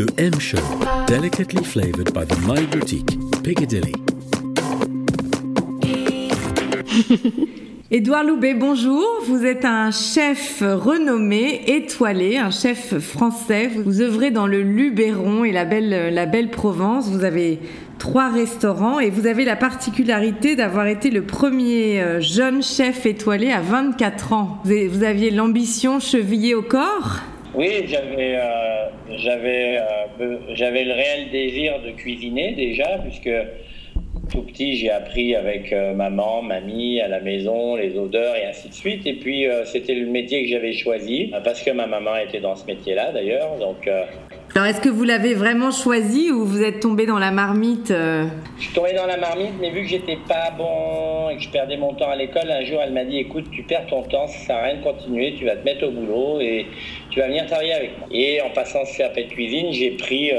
Le M Show, delicately flavored by the My Boutique, Piccadilly. Édouard Loubet, bonjour. Vous êtes un chef renommé, étoilé, un chef français. Vous œuvrez dans le Luberon et la belle, la belle Provence. Vous avez trois restaurants et vous avez la particularité d'avoir été le premier euh, jeune chef étoilé à 24 ans. Vous aviez l'ambition chevillée au corps? Oui, j'avais euh, j'avais euh, j'avais le réel désir de cuisiner déjà, puisque tout petit, j'ai appris avec euh, maman, mamie, à la maison, les odeurs et ainsi de suite. Et puis, euh, c'était le métier que j'avais choisi, parce que ma maman était dans ce métier-là d'ailleurs. Donc, Alors, est-ce que vous l'avez vraiment choisi ou vous êtes tombé dans la marmite Je suis tombé dans la marmite, mais vu que j'étais pas bon et que je perdais mon temps à l'école, un jour, elle m'a dit écoute, tu perds ton temps, ça sert à rien de continuer, tu vas te mettre au boulot et tu vas venir travailler avec moi. Et en passant ce CAP de cuisine, j'ai pris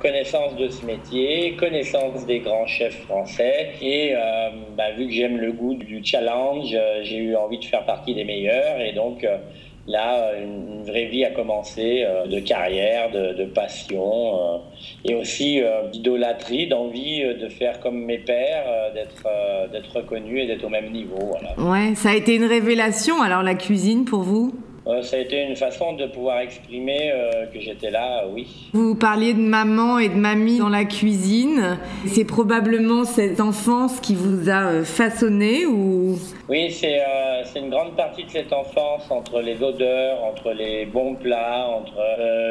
connaissance de ce métier, connaissance des grands chefs français. Et euh, bah, vu que j'aime le goût du challenge, euh, j'ai eu envie de faire partie des meilleurs. Et donc euh, là, une, vraie vie a commencé de carrière, de, passion et aussi d'idolâtrie, d'envie de faire comme mes pères, d'être reconnu et d'être au même niveau. Ouais, ça a été une révélation alors la cuisine pour vous? Euh, ça a été une façon de pouvoir exprimer euh, que j'étais là, oui. Vous parliez de maman et de mamie dans la cuisine. C'est probablement cette enfance qui vous a euh, façonné ou Oui, c'est une grande partie de cette enfance entre les odeurs, entre les bons plats, entre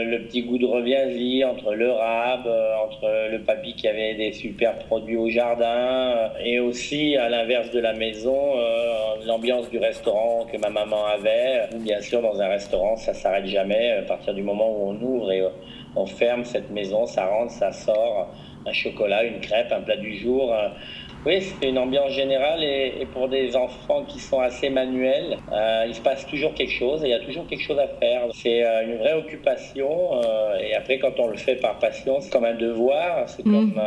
le petit goût de reviens-y, entre le rab, entre le papy qui avait des super produits au jardin et aussi à l'inverse de la maison, l'ambiance du restaurant que ma maman avait, bien sûr dans un restaurant, ça s'arrête jamais. À partir du moment où on ouvre et euh, on ferme cette maison, ça rentre, ça sort. Un chocolat, une crêpe, un plat du jour. Oui, c'est une ambiance générale et, pour des enfants qui sont assez manuels, euh, il se passe toujours quelque chose et il y a toujours quelque chose à faire. C'est euh, une vraie occupation euh, et après quand on le fait par passion, c'est comme un devoir, c'est mm. comme,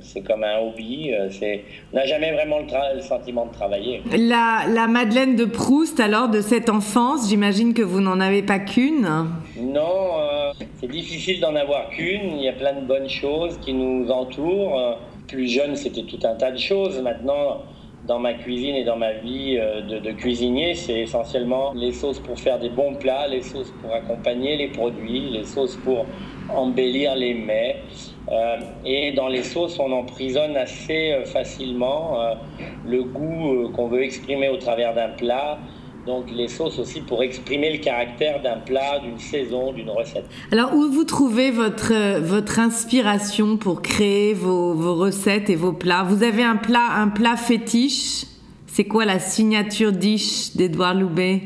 c'est comme un hobby. C'est, on n'a jamais vraiment le, le, sentiment de travailler. La, la Madeleine de Proust alors de cette enfance, j'imagine que vous n'en avez pas qu'une. Non, c'est difficile d'en avoir qu'une. Il y a plein de bonnes choses qui nous entourent plus jeune, c'était tout un tas de choses. Maintenant, dans ma cuisine et dans ma vie euh, de, cuisinier, c'est essentiellement les sauces pour faire des bons plats, les sauces pour accompagner les produits, les sauces pour embellir les mets. Euh, et dans les sauces, on emprisonne assez euh, facilement le goût qu'on veut exprimer au travers d'un plat donc les sauces aussi pour exprimer le caractère d'un plat, d'une saison, d'une recette. Alors où vous trouvez votre, votre inspiration pour créer vos, vos recettes et vos plats? Vous avez un plat, un plat fétiche? C'est quoi la signature dish d'Edouard Loubet?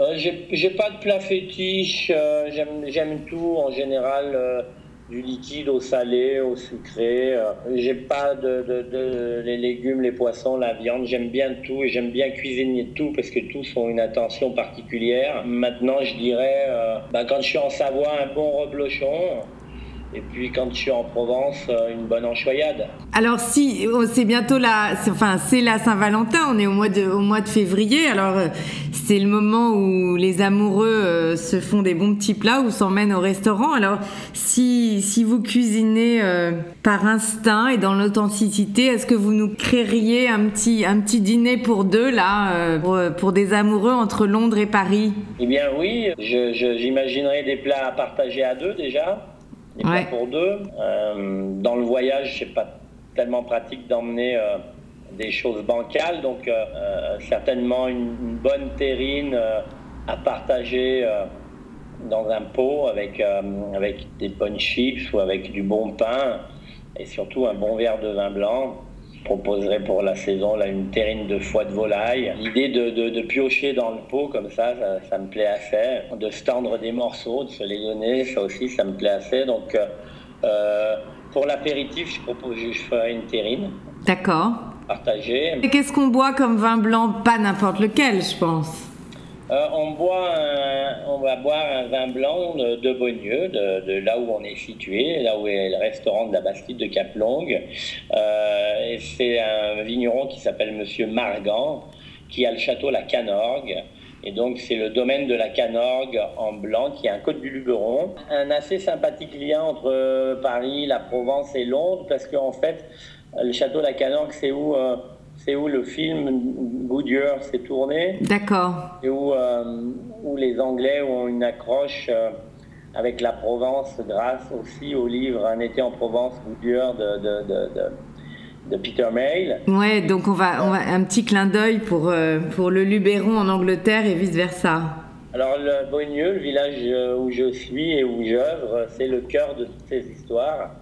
Euh, J'ai pas de plat fétiche, euh, j'aime tout en général. Euh, du liquide au salé, au sucré. Euh, j'ai pas de, les légumes, les poissons, la viande. J'aime bien tout et j'aime bien cuisiner tout parce que tous ont une attention particulière. Maintenant, je dirais, euh, bah, quand je suis en Savoie, un bon reblochon. Et puis quand je suis en Provence, euh, une bonne enchoyade. Alors si oh, c'est bientôt la, enfin c'est la Saint-Valentin, on est au mois de, au mois de février. Alors euh, c'est le moment où les amoureux euh, se font des bons petits plats ou s'emmènent au restaurant. Alors si si vous cuisinez par instinct et dans l'authenticité, est-ce que vous nous créeriez un petit un petit dîner pour deux là, pour, pour, des amoureux entre Londres et Paris? Eh bien oui, j'imaginerais des plats à partager à deux déjà pour deux. Euh, dans le voyage, c'est pas tellement pratique d'emmener euh, des choses bancales, donc euh, certainement une, bonne terrine à partager dans un pot avec, avec des bonnes chips ou avec du bon pain et surtout un bon verre de vin blanc proposerais pour la saison là, une terrine de foie de volaille. L'idée de, de, piocher dans le pot comme ça, ça, me plaît assez. De se tendre des morceaux, de se les donner, ça aussi, ça me plaît assez. Donc, euh, euh, pour l'apéritif, je propose, je ferai une terrine. D'accord. Partagée. Et qu'est-ce qu'on boit comme vin blanc? Pas n'importe lequel, je pense. Euh, on, va boire un vin blanc de, Beaunieu, de, là où on est situé, là où est le restaurant de la Bastide de Caplongue. Euh, et c'est un vigneron qui s'appelle Monsieur Margan, qui a le château La Canorgue. Et donc, c'est le domaine de la Canorgue en blanc, qui est un côte du Luberon. Un assez sympathique lien entre Paris, la Provence et Londres, parce qu'en fait, le château de la Canorgue, c'est où, euh, c'est où le film Goodyear s'est tourné. D'accord. Et où, euh, où les Anglais ont une accroche euh, avec la Provence grâce aussi au livre Un été en Provence, Goodyear de, de, de, de Peter Mayle. Ouais, donc on va, on va un petit clin d'œil pour, pour le Luberon en Angleterre et vice-versa. Alors le Beaunieu, le village où je suis et où j'œuvre, c'est le cœur de toutes ces histoires.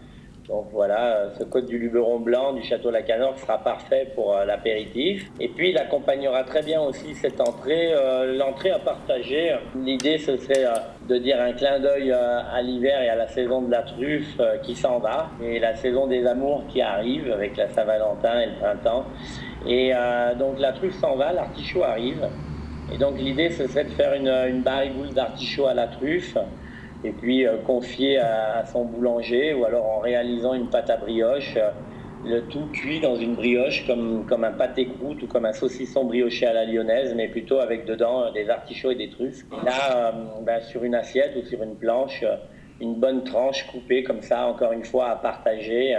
Donc voilà, ce côte du Luberon blanc du château Lacanor sera parfait pour euh, l'apéritif. Et puis il accompagnera très bien aussi cette entrée, euh, l'entrée à partager. L'idée ce serait euh, de dire un clin d'œil à l'hiver et à la saison de la truffe qui s'en va et la saison des amours qui arrive avec la Saint-Valentin et le printemps. Et donc la truffe s'en va, l'artichaut arrive. Et donc l'idée ce serait de faire une, une barigoule d'artichaut à la truffe et puis euh, confier à, son boulanger ou alors en réalisant une pâte à brioche, euh, le tout cuit dans une brioche comme, un pâté croûte ou comme un saucisson brioché à la lyonnaise, mais plutôt avec dedans des artichauts et des truffes. là, euh, ben, sur une assiette ou sur une planche, une bonne tranche coupée comme ça, encore une fois, à partager.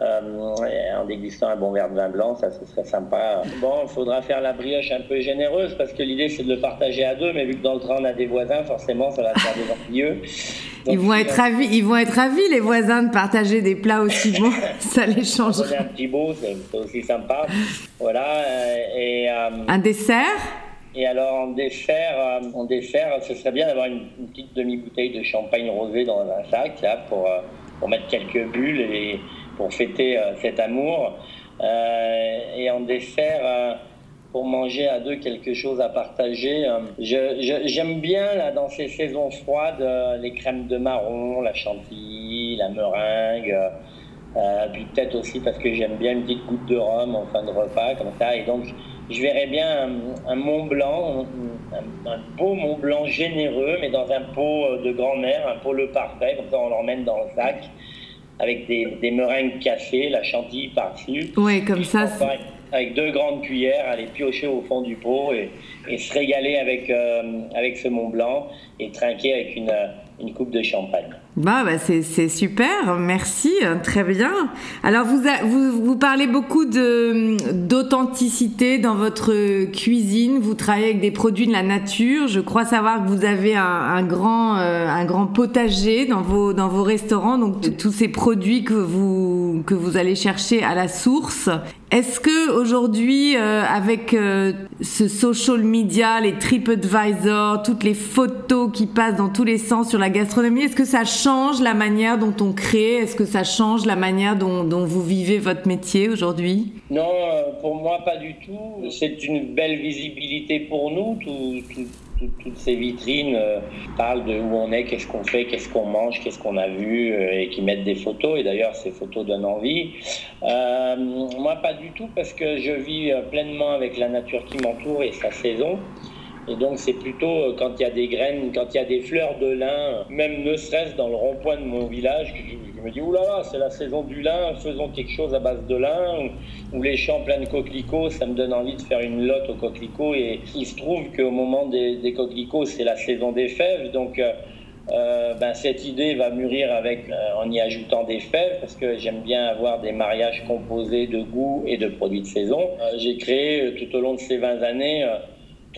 Euh, en dégustant un bon verre de vin blanc, ça ce serait sympa. Bon, il faudra faire la brioche un peu généreuse parce que l'idée c'est de le partager à deux, mais vu que dans le train on a des voisins, forcément ça va faire des ennuyeux. Ils vont, être ravis, ils vont être ravis, les voisins, de partager des plats aussi bons. ça les change. Un petit beau, c'est aussi sympa. Voilà. Euh, et, euh, un dessert? et alors en dessert, en dessert, ce serait bien d'avoir une, petite demi-bouteille de champagne rosé dans un sac là, pour, pour mettre quelques bulles et, pour fêter euh, cet amour. Euh, et en dessert, euh, pour manger à deux quelque chose à partager. J'aime bien là, dans ces saisons froides les crèmes de marron, la chantilly, la meringue. puis peut-être aussi parce que j'aime bien une petite goutte de rhum en fin de repas comme ça. Et donc je verrais bien un, Mont Blanc, un, un, beau Mont Blanc généreux, mais dans un pot de grand-mère, un pot le parfait, comme ça on l'emmène dans le sac avec des, des meringues café, la chantilly par-dessus. Oui, comme ça. avec deux grandes cuillères, aller piocher au fond du pot et, et se régaler avec, euh, avec ce Mont Blanc et trinquer avec une, une coupe de champagne. Bah, bah c'est super, merci, très bien. Alors vous, vous, vous, parlez beaucoup d'authenticité dans votre cuisine, vous travaillez avec des produits de la nature, je crois savoir que vous avez un, un grand, euh, un grand potager dans vos, dans vos restaurants, donc tous ces produits que vous, que vous allez chercher à la source. Est-ce que aujourd'hui, euh, avec euh, ce social media, les TripAdvisor, toutes les photos qui passent dans tous les sens sur la gastronomie, est-ce que ça change la manière dont on crée? Est-ce que ça change la manière dont, vous vivez votre métier aujourd'hui? Non, euh, pour moi pas du tout. C'est une belle visibilité pour nous. Tout toutes ces vitrines euh, parlent de où on est, qu'est-ce qu'on fait, qu'est-ce qu'on mange, qu'est-ce qu'on a vu, euh, et qui mettent des photos. Et d'ailleurs, ces photos donnent envie. Euh, moi, pas du tout, parce que je vis pleinement avec la nature qui m'entoure et sa saison. Et donc c'est plutôt euh, quand il y a des graines, quand il y a des fleurs de lin, même ne serait-ce dans le rond-point de mon village, je, me dis, oulala, c'est la saison du lin, faisons quelque chose à base de lin, ou, les champs pleins de coquelicots, ça me donne envie de faire une lotte aux coquelicots. Et il se trouve qu'au moment des, coquelicots, c'est la saison des fèves, donc... Euh, euh, ben, cette idée va mûrir avec, en y ajoutant des fèves, parce que j'aime bien avoir des mariages composés de goût et de produits de saison. J'ai créé tout au long de ces 20 années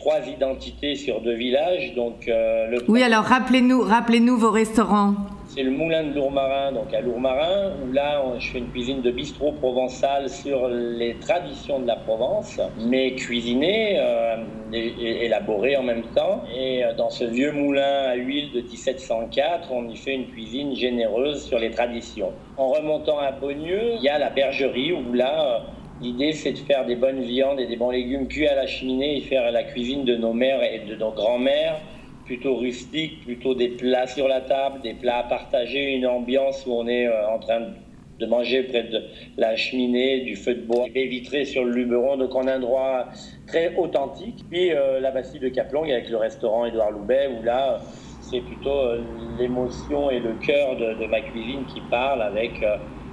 trois identités sur deux villages. Donc, euh, le oui, alors rappelez-nous rappelez vos restaurants. C'est le Moulin de Lourmarin, donc à Lourmarin, où là, je fais une cuisine de bistrot provençal sur les traditions de la Provence, mais cuisinée euh, et, élaborée en même temps. Et euh, dans ce vieux moulin à huile de 1704, on y fait une cuisine généreuse sur les traditions. En remontant à Beaunieu, il y a la bergerie, où là, L'idée, c'est de faire des bonnes viandes et des bons légumes cuits à la cheminée et faire la cuisine de nos mères et de nos grands-mères, plutôt rustique, plutôt des plats sur la table, des plats à partager, une ambiance où on est euh, en train de manger près de la cheminée, du feu de bois, des sur le Luberon, donc on a un endroit très authentique. Puis euh, la Bastille de Caplong avec le restaurant Édouard Loubet, où là, c'est plutôt euh, l'émotion et le cœur de, ma cuisine qui parlent avec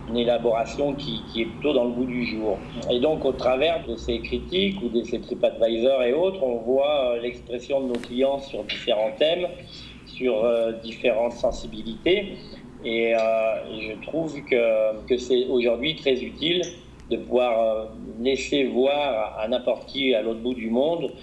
une élaboration qui, est plutôt dans le goût du jour. Et donc, au travers de ces critiques ou de ces TripAdvisor et autres, on voit euh, l'expression de nos clients sur différents thèmes, sur euh, différentes sensibilités. Et, euh, je trouve que, que c'est aujourd'hui très utile de pouvoir laisser voir à n'importe qui à l'autre bout du monde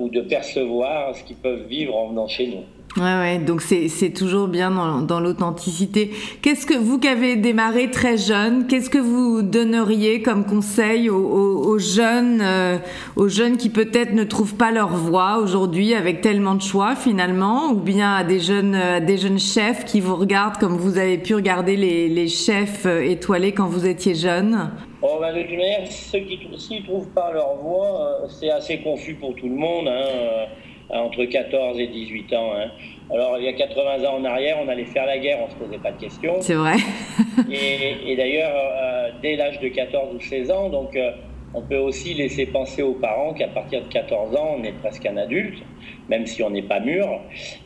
ou de percevoir ce qu'ils peuvent vivre en venant chez nous. Ouais, ouais, donc c'est toujours bien dans, dans l'authenticité. Qu'est-ce que vous qui avez démarré très jeune, qu'est-ce que vous donneriez comme conseil aux, jeunes, euh, aux jeunes qui peut-être ne trouvent pas leur voie aujourd'hui avec tellement de choix finalement, ou bien à des jeunes, à des jeunes chefs qui vous regardent comme vous avez pu regarder les, les chefs euh, étoilés quand vous étiez jeune? Oh, ben, de toute manière, ceux qui ne trouvent pas leur voie, euh, c'est assez confus pour tout le monde. Hein entre 14 et 18 ans. Hein. Alors, il y a 80 ans en arrière, on allait faire la guerre, on ne se posait pas de questions. C'est vrai. et, d'ailleurs, euh, dès l'âge de 14 ou 16 ans, donc, euh, on peut aussi laisser penser aux parents qu'à partir de 14 ans, on est presque un adulte, même si on n'est pas mûr.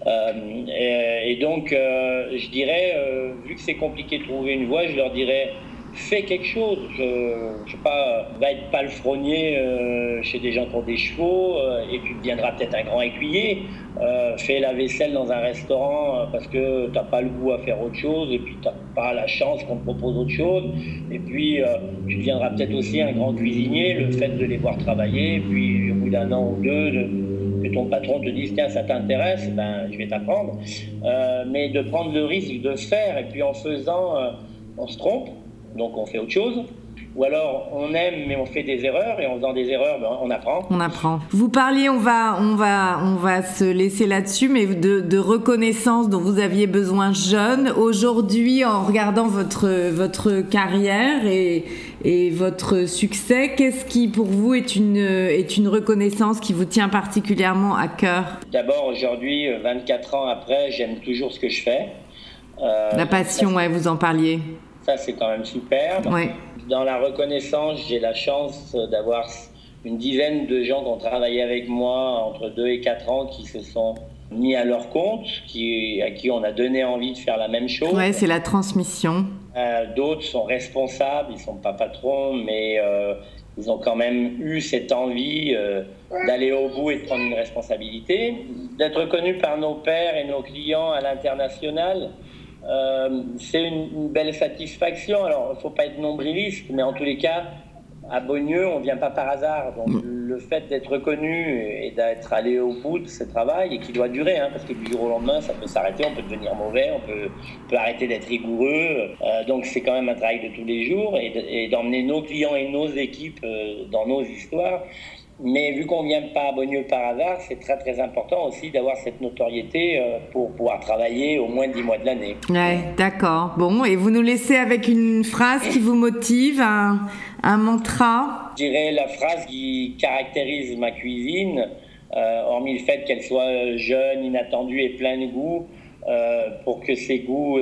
Euh, et, et, donc, je dirais, vu que c'est compliqué de trouver une voie, je leur dirais fais quelque chose. Je ne sais pas, va être palefrenier euh, chez des gens qui ont des chevaux euh, et tu deviendras peut-être un grand écuyer. Euh, fais la vaisselle dans un restaurant parce que tu n'as pas le goût à faire autre chose et puis tu n'as pas la chance qu'on te propose autre chose. Et puis tu deviendras peut-être aussi un grand cuisinier. Le fait de les voir travailler, et puis au bout d'un an ou deux, que ton patron te dise tiens ça t'intéresse, ben je vais t'apprendre. mais de prendre le risque de faire et puis en faisant, on se trompe donc on fait autre chose. Ou alors on aime mais on fait des erreurs et en faisant des erreurs ben, on apprend. On apprend. Vous parliez, on va, on va, on va se laisser là-dessus, mais de, reconnaissance dont vous aviez besoin jeune. Aujourd'hui, en regardant votre votre carrière et, et votre succès, qu'est-ce qui pour vous est une est une reconnaissance qui vous tient particulièrement à cœur? D'abord aujourd'hui, 24 ans après, j'aime toujours ce que je fais. Euh, La passion, ouais, vous en parliez. Ça, c'est quand même super. Dans la reconnaissance, j'ai la chance d'avoir une dizaine de gens qui ont travaillé avec moi entre 2 et 4 ans qui se sont mis à leur compte, qui, à qui on a donné envie de faire la même chose. Ouais, c'est la transmission. Euh, d'autres sont responsables, ils sont pas patrons, mais euh, ils ont quand même eu cette envie euh, d'aller au bout et de prendre une responsabilité, d'être reconnus par nos pères et nos clients à l'international. Euh, c'est une, belle satisfaction. Alors, il ne faut pas être nombriliste, mais en tous les cas, à Beaunieu, on ne vient pas par hasard. Donc, mm. le fait d'être reconnu et d'être allé au bout de ce travail, et qui doit durer, hein, parce que du jour au lendemain, ça peut s'arrêter, on peut devenir mauvais, on peut, peut arrêter d'être rigoureux. Euh, donc, c'est quand même un travail de tous les jours, et d'emmener nos clients et nos équipes euh, dans nos histoires. Mais vu qu'on ne vient pas à Beaunieu par hasard, c'est très très important aussi d'avoir cette notoriété euh, pour pouvoir travailler au moins 10 mois de l'année. Ouais, d'accord. Bon, et vous nous laissez avec une phrase qui vous motive, un, un mantra? Je dirais la phrase qui caractérise ma cuisine, euh, hormis le fait qu'elle soit jeune, inattendue et pleine de goût. Euh, pour que ses goûts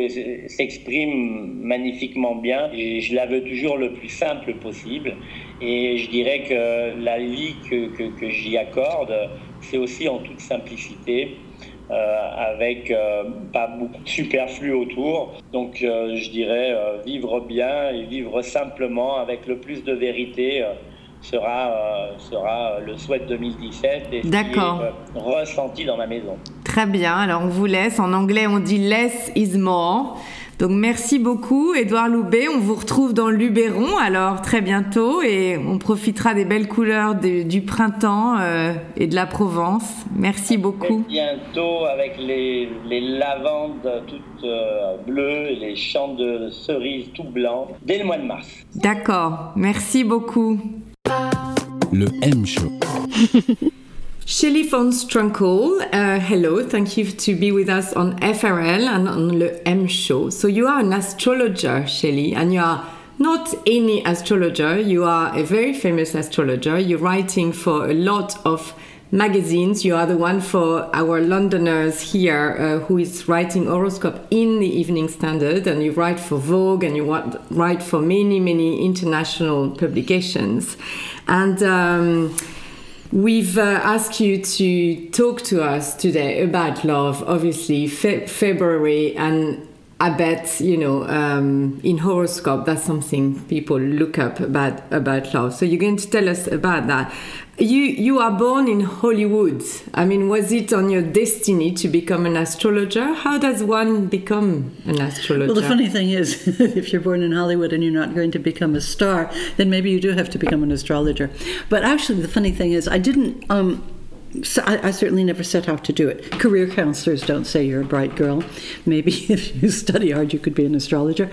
s'expriment magnifiquement bien. Et je la veux toujours le plus simple possible. Et je dirais que la vie que, que, que j'y accorde, c'est aussi en toute simplicité. Euh, avec euh, pas beaucoup de superflu autour. Donc euh, je dirais vivre bien et vivre simplement avec le plus de vérité sera, sera le souhait 2017 et D'accord. Euh, ressenti dans ma maison. Très bien, alors on vous laisse. En anglais, on dit less is more. Donc merci beaucoup Edouard Loubet, on vous retrouve dans le Luberon alors très bientôt et on profitera des belles couleurs du printemps euh, et de la Provence. Merci beaucoup. bientôt avec les, les lavandes toutes bleues et les champs de cerises tout blancs dès le mois de mars. D'accord, merci beaucoup. Le M Show. Shelly von Strunkel, uh, hello, thank you to be with us on FRL and on Le M Show. So, you are an astrologer, Shelly, and you are not any astrologer, you are a very famous astrologer. You're writing for a lot of magazines. You are the one for our Londoners here uh, who is writing horoscope in the Evening Standard, and you write for Vogue and you write for many, many international publications. And um, we've uh, asked you to talk to us today about love, obviously, fe February, and I bet you know um, in horoscope that's something people look up about about love. So you're going to tell us about that. You you are born in Hollywood. I mean, was it on your destiny to become an astrologer? How does one become an astrologer? Well, the funny thing is, if you're born in Hollywood and you're not going to become a star, then maybe you do have to become an astrologer. But actually, the funny thing is, I didn't. Um, so I, I, certainly never set out to do it. Career counselors don't say you're a bright girl. Maybe if you study hard, you could be an astrologer.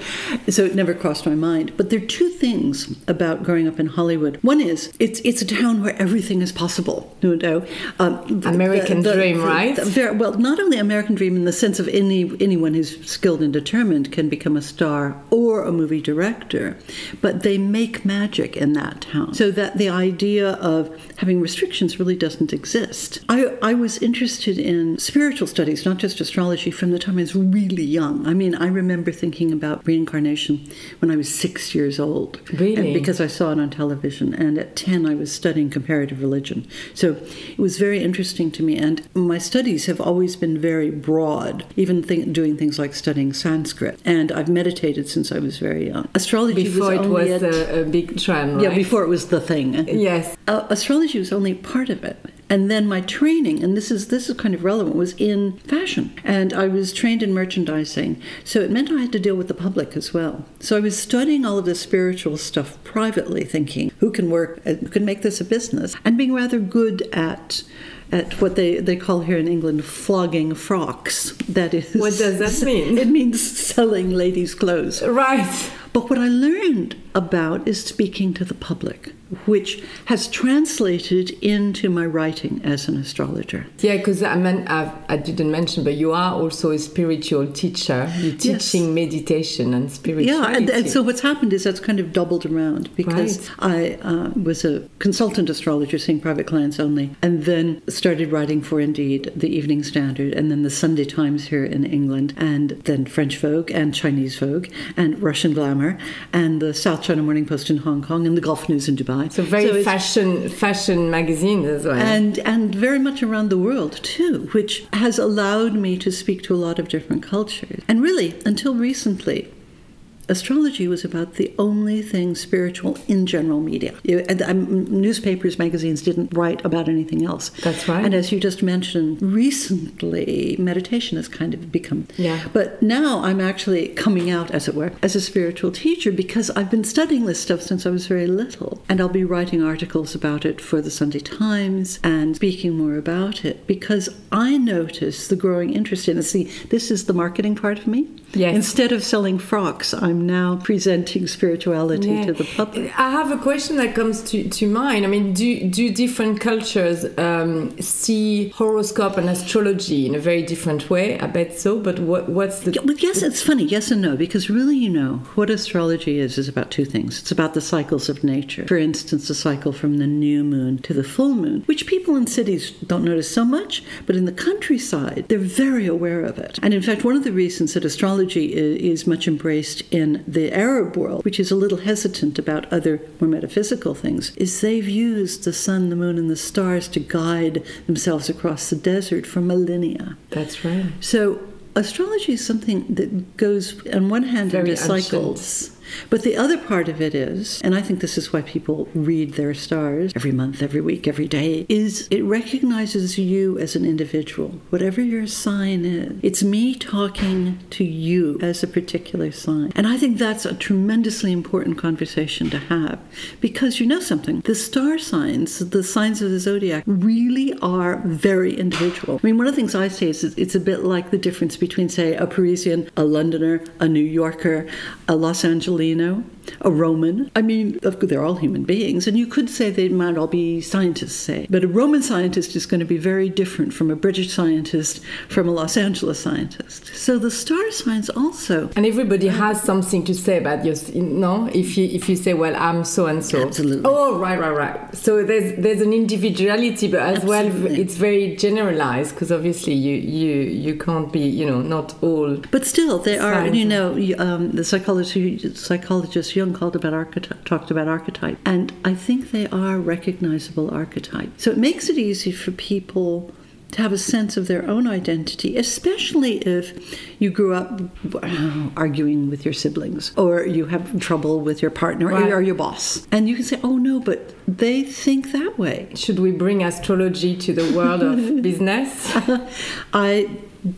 So it never crossed my mind. But there are two things about growing up in Hollywood. One is it's it's a town where everything is possible. You know, um, American the, the, dream, the, right? Very, well, not only American dream in the sense of any anyone who's skilled and determined can become a star or a movie director, but they make magic in that town. So that the idea of having restrictions really doesn't exist exist. I, I was interested in spiritual studies, not just astrology, from the time I was really young. I mean, I remember thinking about reincarnation when I was six years old. Really? Because I saw it on television. And at 10, I was studying comparative religion. So it was very interesting to me. And my studies have always been very broad, even th- doing things like studying Sanskrit. And I've meditated since I was very young. Astrology before was it was a, a, big trend, right? Yeah, before it was the thing. Yes. Uh, astrology was only part of it. And then my training, and this is this is kind of relevant, was in fashion. And I was trained in merchandising. So it meant I had to deal with the public as well. So I was studying all of this spiritual stuff privately, thinking who can work, uh, who can make this a business, and being rather good at at what they, they call here in England flogging frocks. That is. What does that mean? It means selling ladies' clothes. Right. But what I learned about is speaking to the public, which has translated into my writing as an astrologer. Yeah, because I, mean, I, I, didn't mention, but you are also a spiritual teacher. You're teaching yes. meditation and spirituality. Yeah, and, and, so what's happened is that's kind of doubled around because right. I uh, was a consultant astrologer, seeing private clients only, and then started writing for Indeed, the Evening Standard, and then the Sunday Times here in England, and then French Vogue and Chinese Vogue and Russian Glamour and the South China Morning Post in Hong Kong, and the Gulf News in Dubai. So very so fashion fashion magazine as well, and and very much around the world too, which has allowed me to speak to a lot of different cultures. And really, until recently, astrology was about the only thing spiritual in general media. And, um, newspapers, magazines didn't write about anything else. That's right. And as you just mentioned, recently meditation has kind of become. Yeah. But now I'm actually coming out, as it were, as a spiritual teacher because I've been studying this stuff since I was very little. And I'll be writing articles about it for the Sunday Times and speaking more about it because I notice the growing interest in it. See, this is the marketing part of me. Yes. Instead of selling frocks, I'm now presenting spirituality yeah. to the public. I have a question that comes to, to mind. I mean, do, do different cultures um, see horoscope and astrology in a very different way? I bet so, but what, what's the. Well, yes, it's funny, yes and no, because really, you know, what astrology is, is about two things. It's about the cycles of nature. For instance, the cycle from the new moon to the full moon, which people in cities don't notice so much, but in the countryside, they're very aware of it. And in fact, one of the reasons that astrology astrology is much embraced in the Arab world, which is a little hesitant about other more metaphysical things, is they've used the sun, the moon, and the stars to guide themselves across the desert for millennia. That's right. So astrology is something that goes on one hand Very into cycles but the other part of it is, and I think this is why people read their stars every month, every week, every day, is it recognizes you as an individual, whatever your sign is. It's me talking to you as a particular sign. And I think that's a tremendously important conversation to have because you know something. The star signs, the signs of the zodiac, really are very individual. I mean, one of the things I say is it's a bit like the difference between, say, a Parisian, a Londoner, a New Yorker, a Los Angeles a Roman. I mean, they're all human beings, and you could say they might all be scientists, say. But a Roman scientist is going to be very different from a British scientist, from a Los Angeles scientist. So the star signs also. And everybody has something to say about you, no? If you if you say, well, I'm so and so. Absolutely. Oh, right, right, right. So there's there's an individuality, but as Absolutely. well, it's very generalized because obviously you you you can't be, you know, not all. But still, there are, you know, um, the psychology psychologist Jung called about archetype, talked about archetype, and I think they are recognizable archetypes. So it makes it easy for people to have a sense of their own identity, especially if you grew up uh, arguing with your siblings or you have trouble with your partner Right. or your boss. And you can say, oh no, but they think that way. Should we bring astrology to the world of business? I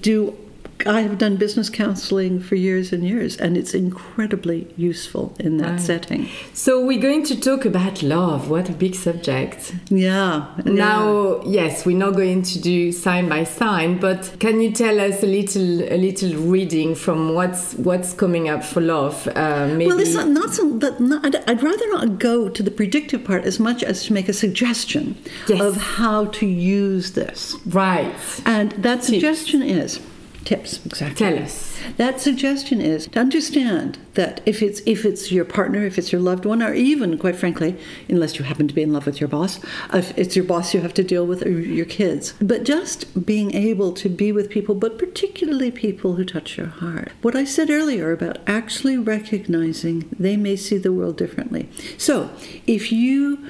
do. I have done business counseling for years and years, and it's incredibly useful in that Right. setting. So we're going to talk about love. What a big subject. Yeah. yeah. Now, yes, we're not going to do sign by sign, but can you tell us a little, a little reading from what's what's coming up for love? Uh, maybe. Well, it's not, not so that. Not, I'd, I'd rather not go to the predictive part as much as to make a suggestion Yes. of how to use this. right. And that suggestion is tips exactly. Tell us. That suggestion is to understand that if it's if it's your partner, if it's your loved one, or even quite frankly, unless you happen to be in love with your boss, if it's your boss you have to deal with or your kids, but just being able to be with people, but particularly people who touch your heart. What I said earlier about actually recognizing they may see the world differently. So if you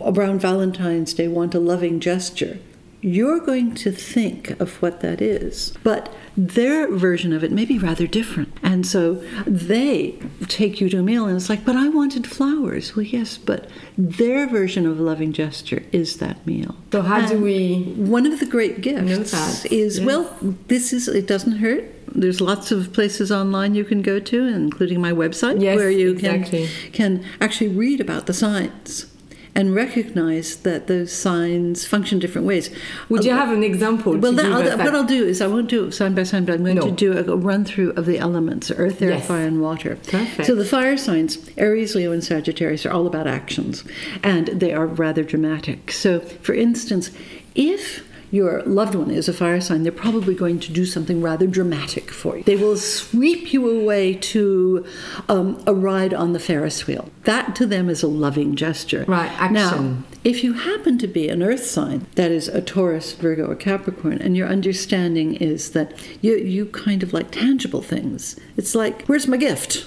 around Valentine's Day want a loving gesture, you're going to think of what that is. But their version of it may be rather different. And so they take you to a meal and it's like, but I wanted flowers. Well, yes, but their version of a loving gesture is that meal. So how do we? One of the great gifts is, yes. well, this is, it doesn't hurt. There's lots of places online you can go to, including my website, Yes, where you exactly. can, can actually read about the signs and recognize that those signs function different ways. Would you um, have an example? Well, to that, give I'll, that? what I'll do is I won't do it sign by sign, but I'm going No. to do a, run through of the elements: earth, air, Yes. fire, and water. Perfect. So the fire signs, Aries, Leo, and Sagittarius, are all about actions, and they are rather dramatic. So, for instance, if your loved one is a fire sign, they're probably going to do something rather dramatic for you. They will sweep you away to um, a ride on the Ferris wheel. That to them is a loving gesture. Right, Now, action. if you happen to be an earth sign, that is a Taurus, Virgo, or Capricorn, and your understanding is that you, you kind of like tangible things, it's like, where's my gift?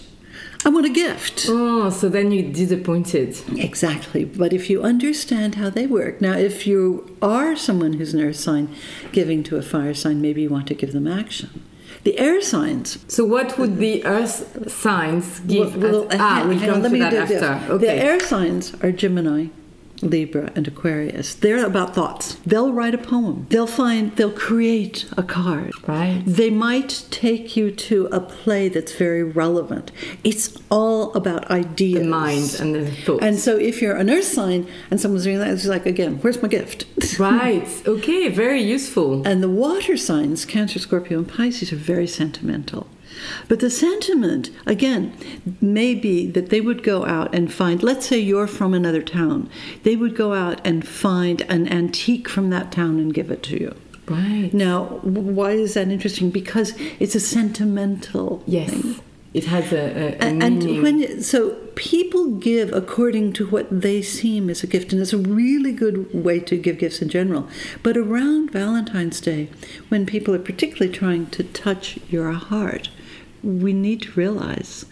I want a gift. Oh, so then you're disappointed. Exactly. But if you understand how they work, now, if you are someone who's an earth sign giving to a fire sign, maybe you want to give them action. The air signs. So what would the earth signs give? well, us? ah, we'll hang on, come to that after. Okay. The air signs are Gemini, Libra, and Aquarius. They're about thoughts. They'll write a poem. They'll find, they'll create a card. Right. They might take you to a play that's very relevant. It's all about ideas. the mind and the thoughts. And so if you're an earth sign and someone's doing that, it's like, again, where's my gift? right. Okay. Very useful. And the water signs, Cancer, Scorpio, and Pisces, are very sentimental. But the sentiment, again, may be that they would go out and find, let's say you're from another town, they would go out and find an antique from that town and give it to you. Right. Now, why is that interesting? Because it's a sentimental Yes. thing. It has a, a, a And, meaning. and when so people give according to what they seem as a gift, and it's a really good way to give gifts in general. But around Valentine's Day, when people are particularly trying to touch your heart, we need to realize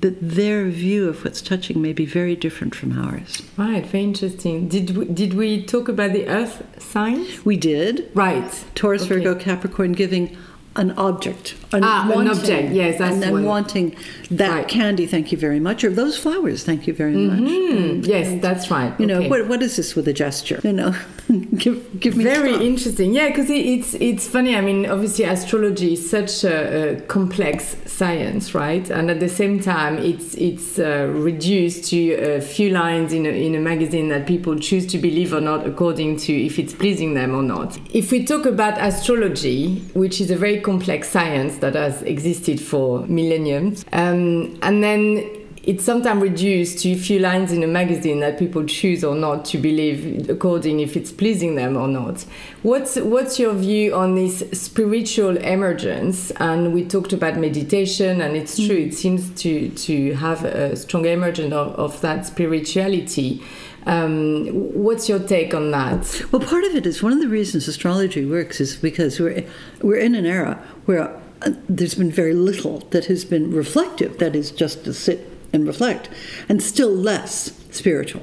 that their view of what's touching may be very different from ours. Right, very interesting. Did we, did we talk about the earth signs? We did Right. Taurus, Okay. Virgo, Capricorn giving an object. An Ah, an object, yes, that's and then wanting that Right. candy, thank you very much, or those flowers, thank you very much. Hmm, yes, that's right. You know, what, what is this with a gesture? You know, give, give me Very time. interesting, yeah, because it, it's it's funny. I mean, obviously, astrology is such a, a complex science, right? And at the same time, it's it's uh, reduced to a few lines in a, in a magazine that people choose to believe or not, according to if it's pleasing them or not. If we talk about astrology, which is a very complex science that has existed for millenniums, um, and then it's sometimes reduced to a few lines in a magazine that people choose or not to believe according if it's pleasing them or not. What's what's your view on this spiritual emergence? And we talked about meditation, and it's true. It seems to to have a strong emergence of, of that spirituality. Um, what's your take on that? Well, part of it is one of the reasons astrology works is because we're we're in an era where uh, there's been very little that has been reflective. That is just to sit and reflect, and still less spiritual.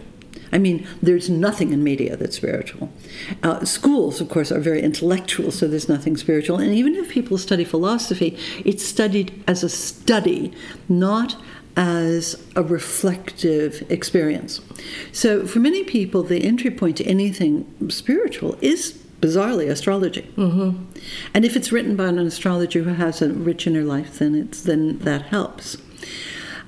I mean, there's nothing in media that's spiritual. Uh, schools, of course, are very intellectual, so there's nothing spiritual. And even if people study philosophy, it's studied as a study, not as a reflective experience. So, for many people, the entry point to anything spiritual is bizarrely astrology. Mm-hmm. And if it's written by an astrologer who has a rich inner life, then it's then that helps.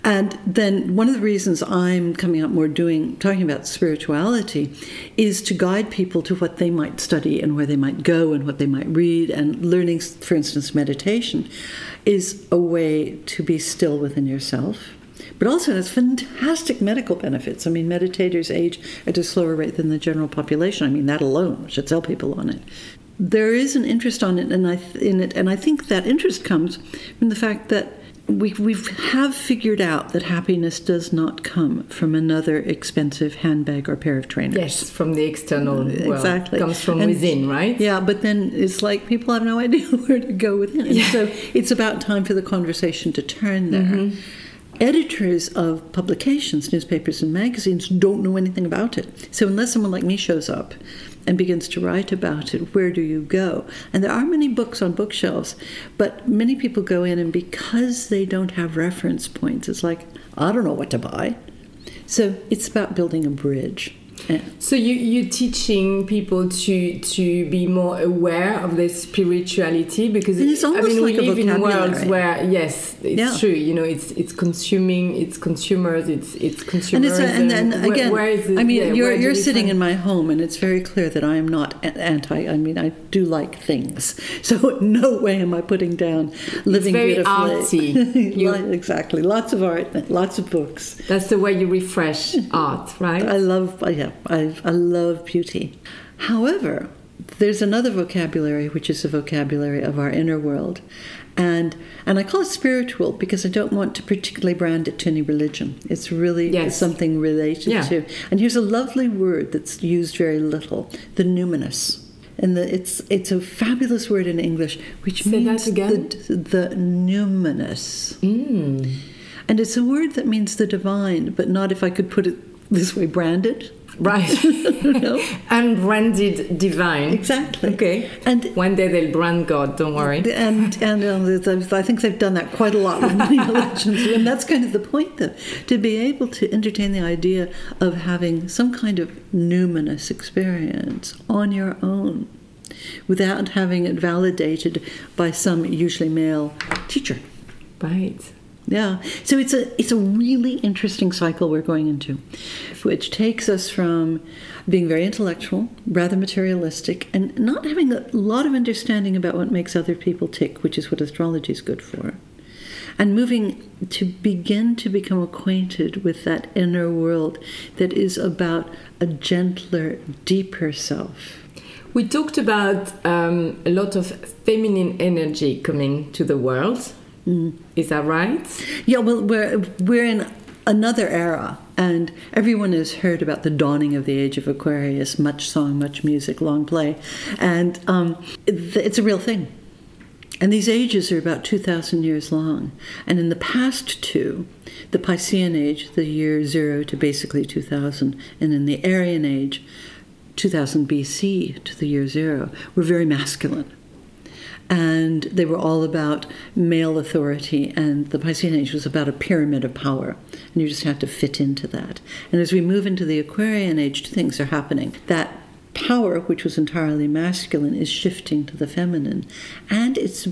And then one of the reasons I'm coming out more doing talking about spirituality is to guide people to what they might study and where they might go and what they might read and learning for instance meditation is a way to be still within yourself but also has fantastic medical benefits. I mean, meditators age at a slower rate than the general population. I mean, that alone should sell people on it. There is an interest on it, and I in it, and I think that interest comes from the fact that we we have figured out that happiness does not come from another expensive handbag or pair of trainers. Yes, from the external world. Exactly, It comes from And- within, right? Yeah, but then it's like people have no idea where to go within. And Yeah. so it's about time for the conversation to turn there. Mm-hmm. Editors of publications, newspapers, and magazines don't know anything about it. So unless someone like me shows up and begins to write about it, where do you go? And there are many books on bookshelves, but many people go in, and because they don't have reference points, it's like, I don't know what to buy. So it's about building a bridge. And- So you you're teaching people to to be more aware of their spirituality because And it's I mean like we live in worlds where yes it's Yeah. true you know it's it's consuming it's consumers it's it's And consumers it's a, and then where- again, where is it, I mean, yeah, you're you're sitting find- in my home, and it's very clear that I am not anti. I mean, I do like things, so no way am I putting down living very beautifully. artsy. You- exactly, lots of art, lots of books. that's the way you refresh art right I love, yeah, I, I love beauty. However, there's another vocabulary which is the vocabulary of our inner world, and and I call it spiritual because I don't want to particularly brand it to any religion. It's really Yes. something related Yeah. to. And here's a lovely word that's used very little: the numinous. And the, it's it's a fabulous word in English, which Say that means again. the the numinous. Mm. And it's a word that means the divine, but not if I could put it this way, branded. Right. Unbranded divine. Exactly. okay. And one day they'll brand God don't worry. And and um, I think they've done that quite a lot with many religions, and that's kind of the point, though, to be able to entertain the idea of having some kind of numinous experience on your own, without having it validated by some usually male teacher. right Yeah. So it's a it's a really interesting cycle we're going into, which takes us from being very intellectual, rather materialistic, and not having a lot of understanding about what makes other people tick, which is what astrology is good for. And moving to begin to become acquainted with that inner world that is about a gentler, deeper self. We talked about um, a lot of feminine energy coming to the world. Is that right? Yeah, well, we're we're in another era, and everyone has heard about the dawning of the age of Aquarius. Much song, much music, long play, and um, it- it's a real thing. And these ages are about two thousand years long. And in the past two, the Piscean age, the year zero to basically two thousand, and in the Aryan age, two thousand BC to the year zero, were very masculine and they were all about male authority and the Piscean age was about a pyramid of power and you just had to fit into that. And as we move into the Aquarian age two things are happening. That power which was entirely masculine is shifting to the feminine and it's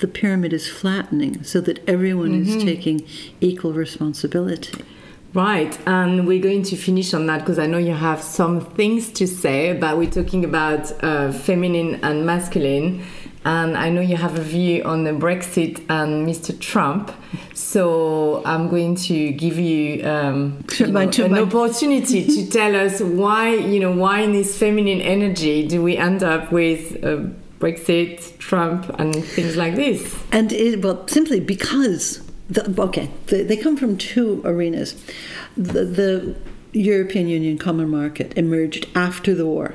the pyramid is flattening so that everyone is taking equal responsibility. Right, and we're going to finish on that because I know you have some things to say, but we're talking about uh, feminine and masculine. And I know you have a view on the Brexit and Mr. Trump, so I'm going to give you, um, you know, an opportunity to tell us why, you know, why in this feminine energy do we end up with uh, Brexit, Trump, and things like this? And it, well, simply because the, okay, they, they come from two arenas. The, the European Union Common Market emerged after the war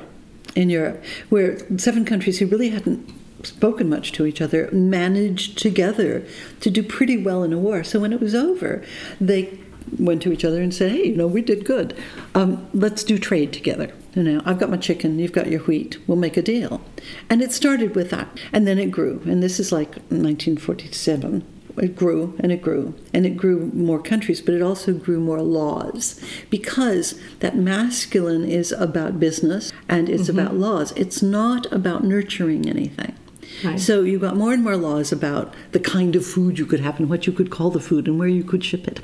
in Europe, where seven countries who really hadn't spoken much to each other managed together to do pretty well in a war. So when it was over, they went to each other and said, "Hey, you know, we did good. Um, let's do trade together." You know, I've got my chicken, you've got your wheat. We'll make a deal. And it started with that, and then it grew. And this is like 1947 it grew and it grew and it grew more countries, but it also grew more laws because that masculine is about business and it's mm-hmm. about laws. It's not about nurturing anything. Right. So you got more and more laws about the kind of food you could have and what you could call the food and where you could ship it.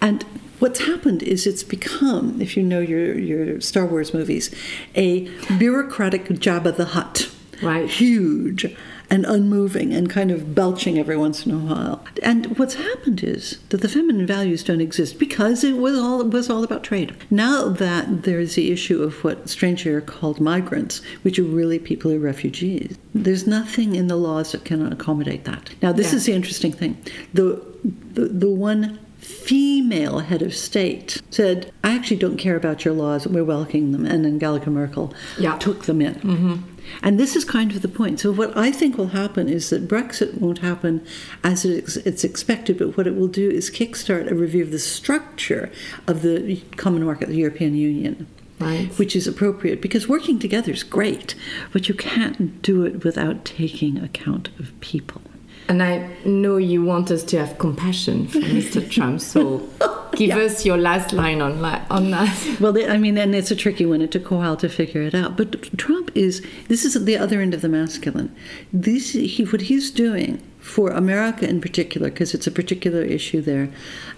And what's happened is it's become, if you know your, your Star Wars movies, a bureaucratic Jabba the Hutt. Right. Huge and unmoving and kind of belching every once in a while. And what's happened is that the feminine values don't exist because it was all it was all about trade. Now that there's the issue of what strangely are called migrants, which are really people who are refugees, there's nothing in the laws that can accommodate that. Now this yeah. is the interesting thing. The the, the one female head of state said, I actually don't care about your laws, we're welcoming them. And then Angela Merkel yeah. took them in. Mm-hmm. And this is kind of the point. So, what I think will happen is that Brexit won't happen as it's expected, but what it will do is kickstart a review of the structure of the common market, the European Union. Right. Which is appropriate because working together is great, but you can't do it without taking account of people. And I know you want us to have compassion for Mr. Trump, so give yeah. us your last line on, on that. Well, I mean, and it's a tricky one. It took a while to figure it out. But Trump is, this is the other end of the masculine. This, he, what he's doing for America in particular, because it's a particular issue there,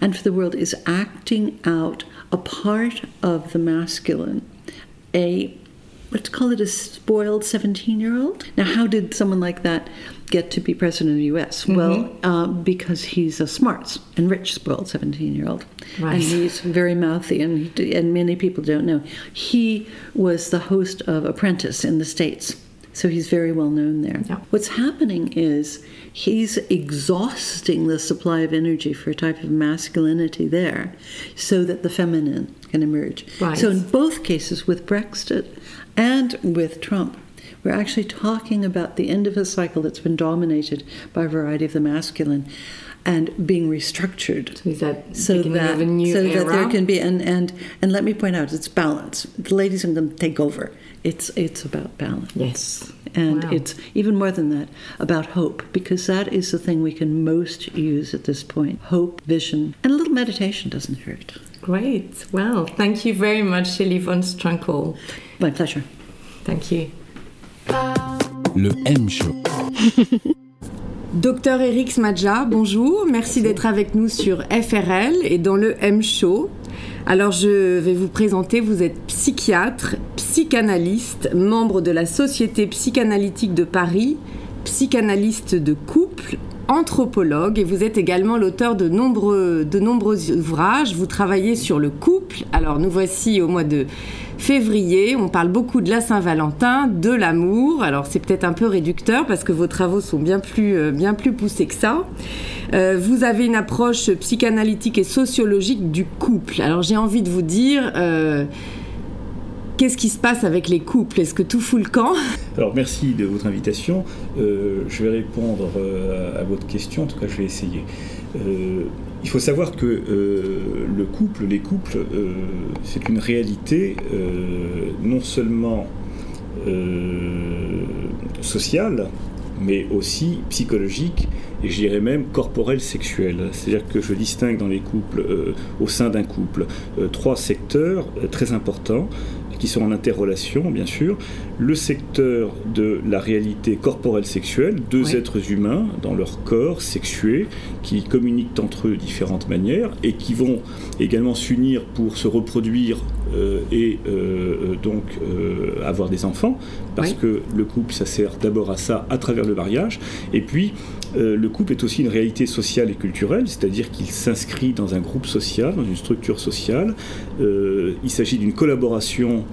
and for the world, is acting out a part of the masculine, a let's call it a spoiled 17 year old. Now, how did someone like that get to be president of the U.S.? Mm-hmm. Well, uh, because he's a smart and rich, spoiled 17 year old. Right. And he's very mouthy, and, he, and many people don't know. He was the host of Apprentice in the States. So he's very well known there. Yeah. What's happening is he's exhausting the supply of energy for a type of masculinity there so that the feminine can emerge. Right. So in both cases, with Brexit and with Trump, we're actually talking about the end of a cycle that's been dominated by a variety of the masculine and being restructured. So, that so that, so that there can be and, and and let me point out it's balance. The ladies are going to take over. It's it's about balance. Yes. And wow. it's even more than that about hope because that is the thing we can most use at this point. Hope vision and a little meditation doesn't hurt. Great. Well thank you very much Shelley von Strankel my pleasure. Thank you Le M Show. Docteur Eric Smadja, bonjour. Merci d'être avec nous sur FRL et dans le M Show. Alors je vais vous présenter, vous êtes psychiatre, psychanalyste, membre de la Société psychanalytique de Paris, psychanalyste de couple, anthropologue et vous êtes également l'auteur de nombreux, de nombreux ouvrages. Vous travaillez sur le couple. Alors nous voici au mois de février. On parle beaucoup de la Saint-Valentin, de l'amour. Alors c'est peut-être un peu réducteur parce que vos travaux sont bien plus, euh, bien plus poussés que ça. Euh, vous avez une approche psychanalytique et sociologique du couple. Alors j'ai envie de vous dire... Euh, qu'est-ce qui se passe avec les couples? Est-ce que tout fout le camp? Alors merci de votre invitation. je vais répondre à votre question, en tout cas je vais essayer. Il faut savoir que euh, le couple, les couples, euh, c'est une réalité euh, non seulement sociale, mais aussi psychologique et je dirais même corporelle sexuelle. C'est-à-dire que je distingue dans les couples, au sein d'un couple, trois secteurs très importants qui sont en interrelation, bien sûr. Le secteur de la réalité corporelle sexuelle, deux êtres humains dans leur corps sexué, qui communiquent entre eux de différentes manières et qui vont également s'unir pour se reproduire euh, et euh, donc euh, avoir des enfants, parce que le couple, ça sert d'abord à ça à travers le mariage. Et puis, le couple est aussi une réalité sociale et culturelle, c'est-à-dire qu'il s'inscrit dans un groupe social, dans une structure sociale. il s'agit d'une collaboration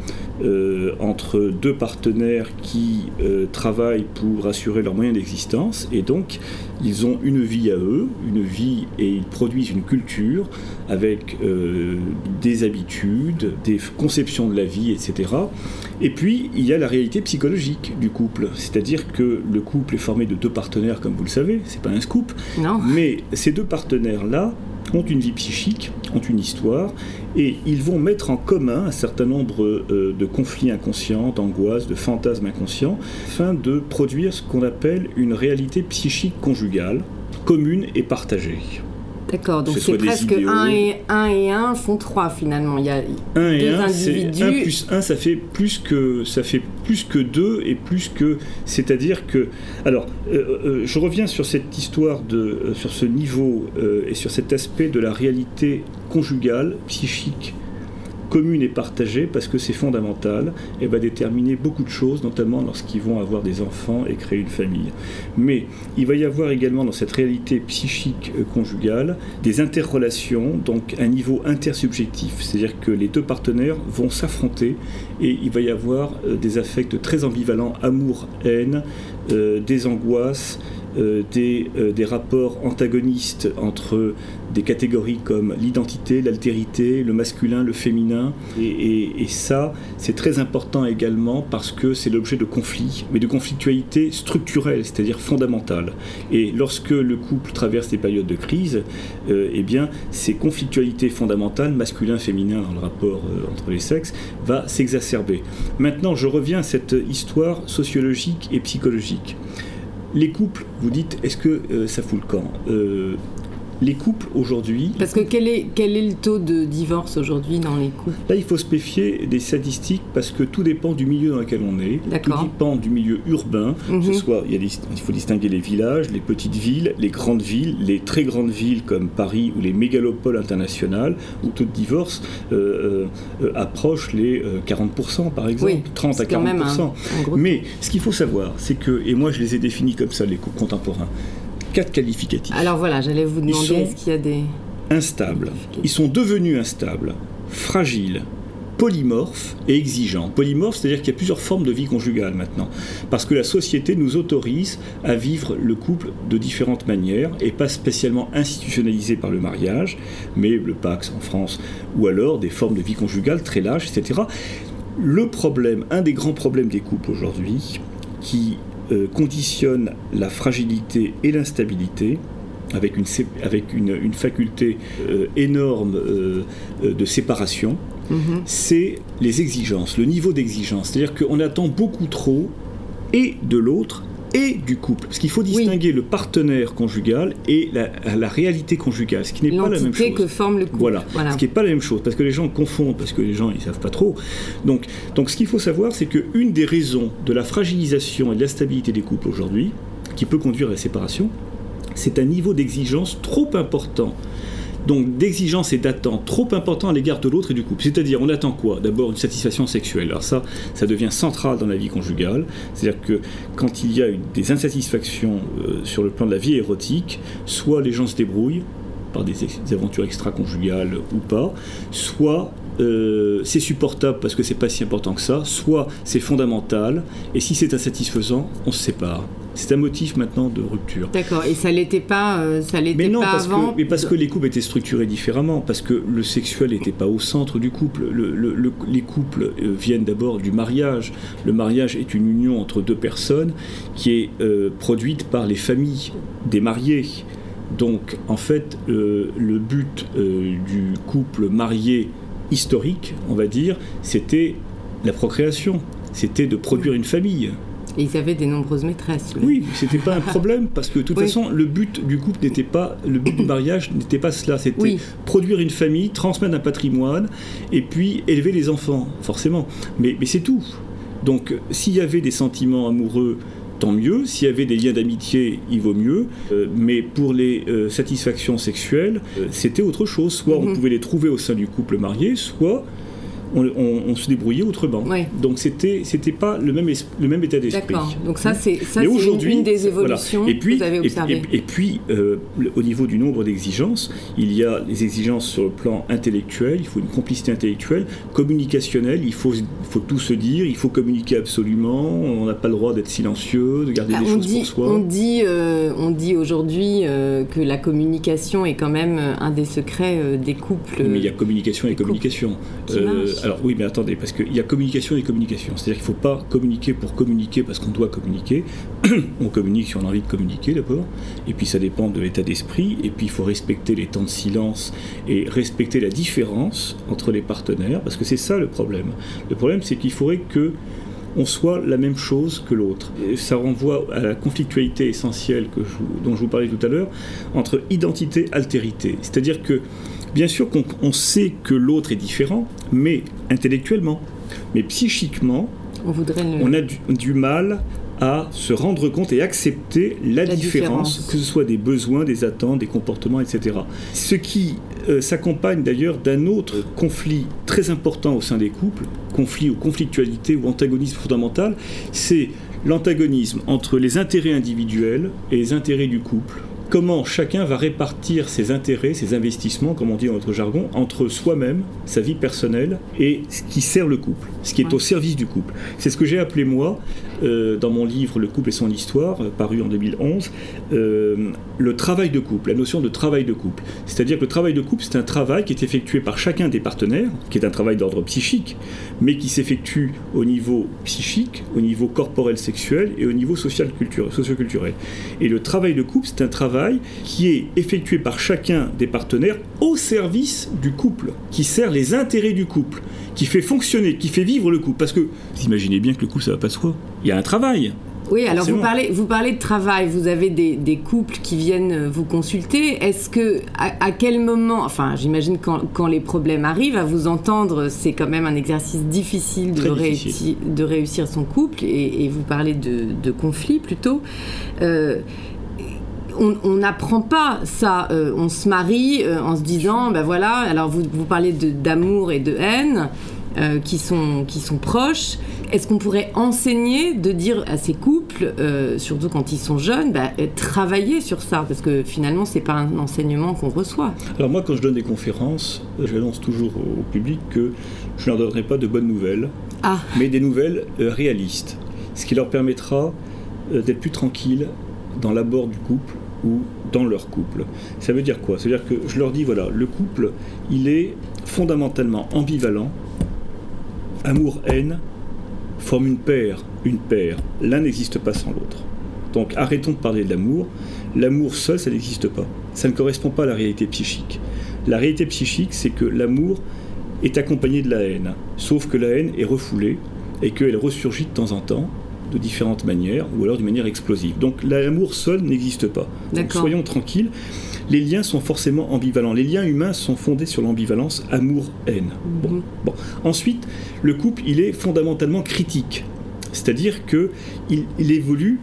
entre deux partenaires qui travaillent pour assurer leurs moyens d'existence, et donc ils ont une vie à eux, une vie et ils produisent une culture avec des habitudes, des conceptions de la vie, etc. Et puis, il y a la réalité psychologique du couple. C'est-à-dire que le couple est formé de deux partenaires, comme vous le savez, c'est pas un scoop. Non. Mais ces deux partenaires-là ont une vie psychique, ont une histoire, et ils vont mettre en commun un certain nombre euh, de conflits inconscients, d'angoisses, de fantasmes inconscients, afin de produire ce qu'on appelle une réalité psychique conjugale, commune et partagée. D'accord, donc c'est presque idéaux. 1 et 1 et 1 font 3 finalement. Il y a 1 et deux 1, c'est individus. 1 plus 1, ça fait plus que ça fait plus que 2 et plus que c'est-à-dire que alors euh, euh, je reviens sur cette histoire de euh, sur ce niveau euh, et sur cet aspect de la réalité conjugale, psychique commune et partagée parce que c'est fondamental et va déterminer beaucoup de choses, notamment lorsqu'ils vont avoir des enfants et créer une famille. Mais il va y avoir également dans cette réalité psychique euh, conjugale des interrelations, donc un niveau intersubjectif, c'est-à-dire que les deux partenaires vont s'affronter et il va y avoir euh, des affects très ambivalents, amour, haine, euh, des angoisses, des, euh, des rapports antagonistes entre des catégories comme l'identité, l'altérité, le masculin, le féminin. Et, ça, c'est très important également parce que c'est l'objet de conflits, mais de conflictualité structurelle, c'est-à-dire fondamentale. Et lorsque le couple traverse des périodes de crise, euh, eh bien, ces conflictualités fondamentales, masculin-féminin dans le rapport euh, entre les sexes, va s'exacerber. Maintenant, je reviens à cette histoire sociologique et psychologique. Les couples, vous dites, est-ce que euh, ça fout le camp? Euh, Les couples aujourd'hui, Parce que quel est, quel est le taux de divorce aujourd'hui dans les couples? Là il faut se méfier des statistiques parce que tout dépend du milieu dans lequel on est, tout dépend du milieu urbain, que Mhm. ce soit, il, y a des- il faut distinguer les villages, les petites villes, les grandes villes, les très grandes villes comme Paris ou les mégalopoles internationales où le taux de divorce euh, euh, euh, approche les euh, 40% par exemple, Oui, 30 à c'est quand même 40%. un, un gros Mais ce qu'il faut savoir, c'est que, et moi je les ai définis comme ça, les couples contemporains, quatre qualificatifs. Alors voilà, j'allais vous demander, est-ce qu'il y a des... instables. Ils sont devenus instables, fragiles, polymorphes et exigeants. Polymorphes, c'est-à-dire qu'il y a plusieurs formes de vie conjugale maintenant. Parce que la société nous autorise à vivre le couple de différentes manières et pas spécialement institutionnalisé par le mariage, mais le Pax en France, ou alors des formes de vie conjugale très larges, etc. Le problème, un des grands problèmes des couples aujourd'hui, qui euh, conditionne la fragilité et l'instabilité, avec une, sé- avec une, une faculté euh, énorme euh, euh, de séparation, Mhm. c'est les exigences, le niveau d'exigence. C'est-à-dire qu'on attend beaucoup trop et de l'autre et du couple. Parce qu'il faut distinguer le partenaire conjugal et la, la réalité conjugale, ce qui n'est pas la même chose. que forme le couple. Voilà. ce qui n'est pas la même chose, parce que les gens confondent, parce que les gens ils savent pas trop. Donc, donc ce qu'il faut savoir, c'est qu'une des raisons de la fragilisation et de la stabilité des couples aujourd'hui, qui peut conduire à la séparation, c'est un niveau d'exigence trop important. Donc d'exigence et d'attente trop important à l'égard de l'autre et du couple. C'est-à-dire, on attend quoi? D'abord une satisfaction sexuelle. Alors ça, ça devient central dans la vie conjugale. C'est-à-dire que quand il y a des insatisfactions euh, sur le plan de la vie érotique, soit les gens se débrouillent par des aventures extra-conjugales ou pas, soit euh, c'est supportable parce que c'est pas si important que ça, soit c'est fondamental, et si c'est insatisfaisant, on se sépare. C'est un motif maintenant de rupture. D'accord, et ça l'était pas, euh, ça l'était Mais non, pas parce, avant. que, mais parce que les couples étaient structurés différemment, parce que le sexuel n'était pas au centre du couple. Le- le- le- les couples euh, viennent d'abord du mariage. Le mariage est une union entre deux personnes qui est euh, produite par les familles des mariés. Donc, en fait, le but du couple marié historique, on va dire, c'était la procréation. C'était de produire une famille. Et ils avaient des nombreuses maîtresses. Oui, c'était pas un problème parce que de toute Oui. façon, le but du couple n'était pas, le but du mariage n'était pas cela. C'était Oui. produire une famille, transmettre un patrimoine et puis élever les enfants, forcément. Mais, mais c'est tout. Donc, s'il y avait des sentiments amoureux, tant mieux. S'il y avait des liens d'amitié, il vaut mieux. Euh, mais pour les euh, satisfactions sexuelles, euh, c'était autre chose. Soit on Mhm. pouvait les trouver au sein du couple marié, soit on, on- on se débrouillait autrement. Ouais. Donc, c'était c'était pas le même, le même état d'esprit. D'accord. Donc ça, c'est ça, c'est une, des voilà. évolutions et puis, que vous avez observées. Et, et puis, euh, au niveau du nombre d'exigences, il y a les exigences sur le plan intellectuel, il faut une complicité intellectuelle, communicationnelle, il faut, faut tout se dire, il faut communiquer absolument, on n'a pas le droit d'être silencieux, de garder les on, choses dit, pour soi. on dit, euh, on dit aujourd'hui euh, que la communication est quand même un des secrets des couples. Mais il y a communication et communication. qui. Alors oui, mais attendez, parce qu'il y a communication et communication. C'est-à-dire qu'il ne faut pas communiquer pour communiquer parce qu'on doit communiquer. on communique si on a envie de communiquer d'abord, et puis ça dépend de l'état d'esprit, et puis il faut respecter les temps de silence et respecter la différence entre les partenaires, parce que c'est ça le problème. Le problème, c'est qu'il faudrait que on soit la même chose que l'autre. Ça renvoie à la conflictualité essentielle que dont je vous parlais tout à l'heure entre identité et altérité. C'est-à-dire que Bien sûr qu'on sait que l'autre est différent, mais intellectuellement, mais psychiquement, on, a du, mal à se rendre compte et accepter la, différence, que ce soit des besoins, des attentes, des comportements, etc. Ce qui euh, s'accompagne d'ailleurs d'un autre conflit très important au sein des couples, conflit ou conflictualité ou antagonisme fondamental, c'est l'antagonisme entre les intérêts individuels et les intérêts du couple comment chacun va répartir ses intérêts, ses investissements, comme on dit dans notre jargon, entre soi-même, sa vie personnelle et ce qui sert le couple, ce qui est au service du couple. C'est ce que j'ai appelé moi euh, dans mon livre Le couple et son histoire, euh, paru en 2011, euh, le travail de couple, la notion de travail de couple. C'est-à-dire que le travail de couple, c'est un travail qui est effectué par chacun des partenaires, qui est un travail d'ordre psychique, mais qui s'effectue au niveau psychique, au niveau corporel sexuel et au niveau social socioculturel. Et le travail de couple, c'est un travail qui est effectué par chacun des partenaires au service du couple, qui sert les intérêts du couple, qui fait fonctionner, qui fait vivre le couple. Parce que vous imaginez bien que le couple, ça va pas de soi. Il y a un travail. Oui, alors vous parlez, vous parlez de travail, vous avez des, couples qui viennent vous consulter. Est-ce que, à, quel moment, enfin j'imagine quand, quand, les problèmes arrivent, à vous entendre, c'est quand même un exercice difficile de, Réussir, de réussir son couple, et, vous parlez de, de conflit plutôt. Euh, on n'apprend pas ça. Euh, on se marie euh, en se disant, ben voilà, alors vous, vous parlez d'amour et de haine. Euh, qui, sont, qui sont proches. Est-ce qu'on pourrait enseigner de dire à ces couples, surtout quand ils sont jeunes, bah, travailler sur ça? Parce que finalement, c'est pas un enseignement qu'on reçoit. Alors moi, quand je donne des conférences, j'annonce toujours au public que je ne leur donnerai pas de bonnes nouvelles, ah. mais des nouvelles réalistes. Ce qui leur permettra d'être plus tranquilles dans l'abord du couple ou dans leur couple. Ça veut dire quoi? Ça veut dire que je leur dis, voilà, le couple, il est fondamentalement ambivalent. Amour-haine forment une paire, une paire. L'un n'existe pas sans l'autre. Donc arrêtons de parler de l'amour. L'amour seul, ça n'existe pas. Ça ne correspond pas à la réalité psychique. La réalité psychique, c'est que l'amour est accompagné de la haine. Sauf que la haine est refoulée et qu'elle ressurgit de temps en temps de différentes manières, ou alors d'une manière explosive. Donc l'amour seul n'existe pas. Donc soyons tranquilles. Les liens sont forcément ambivalents. Les liens humains sont fondés sur l'ambivalence amour-haine. Mhm. bon. Ensuite, le couple, il est fondamentalement critique. C'est-à-dire qu'il il évolue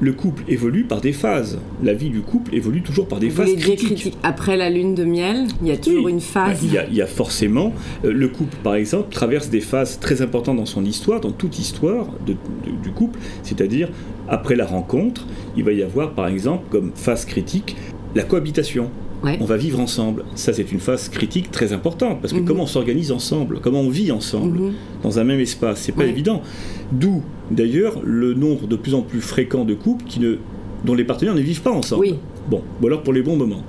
le couple évolue par des phases. La vie du couple évolue toujours par des phases critiques. Après la lune de miel, il y a toujours une phase. Il y, a, forcément euh, le couple, par exemple, traverse des phases très importantes dans son histoire, dans toute histoire du couple. C'est-à-dire après la rencontre, il va y avoir, par exemple, comme phase critique, la cohabitation. On va vivre ensemble. Ça, c'est une phase critique très importante parce que mhm. comment on s'organise ensemble, comment on vit ensemble mhm. dans un même espace, c'est pas évident. D'où, d'ailleurs, le nombre de plus en plus fréquent de couples qui ne, dont les partenaires ne vivent pas ensemble. Bon, ou alors pour les bons moments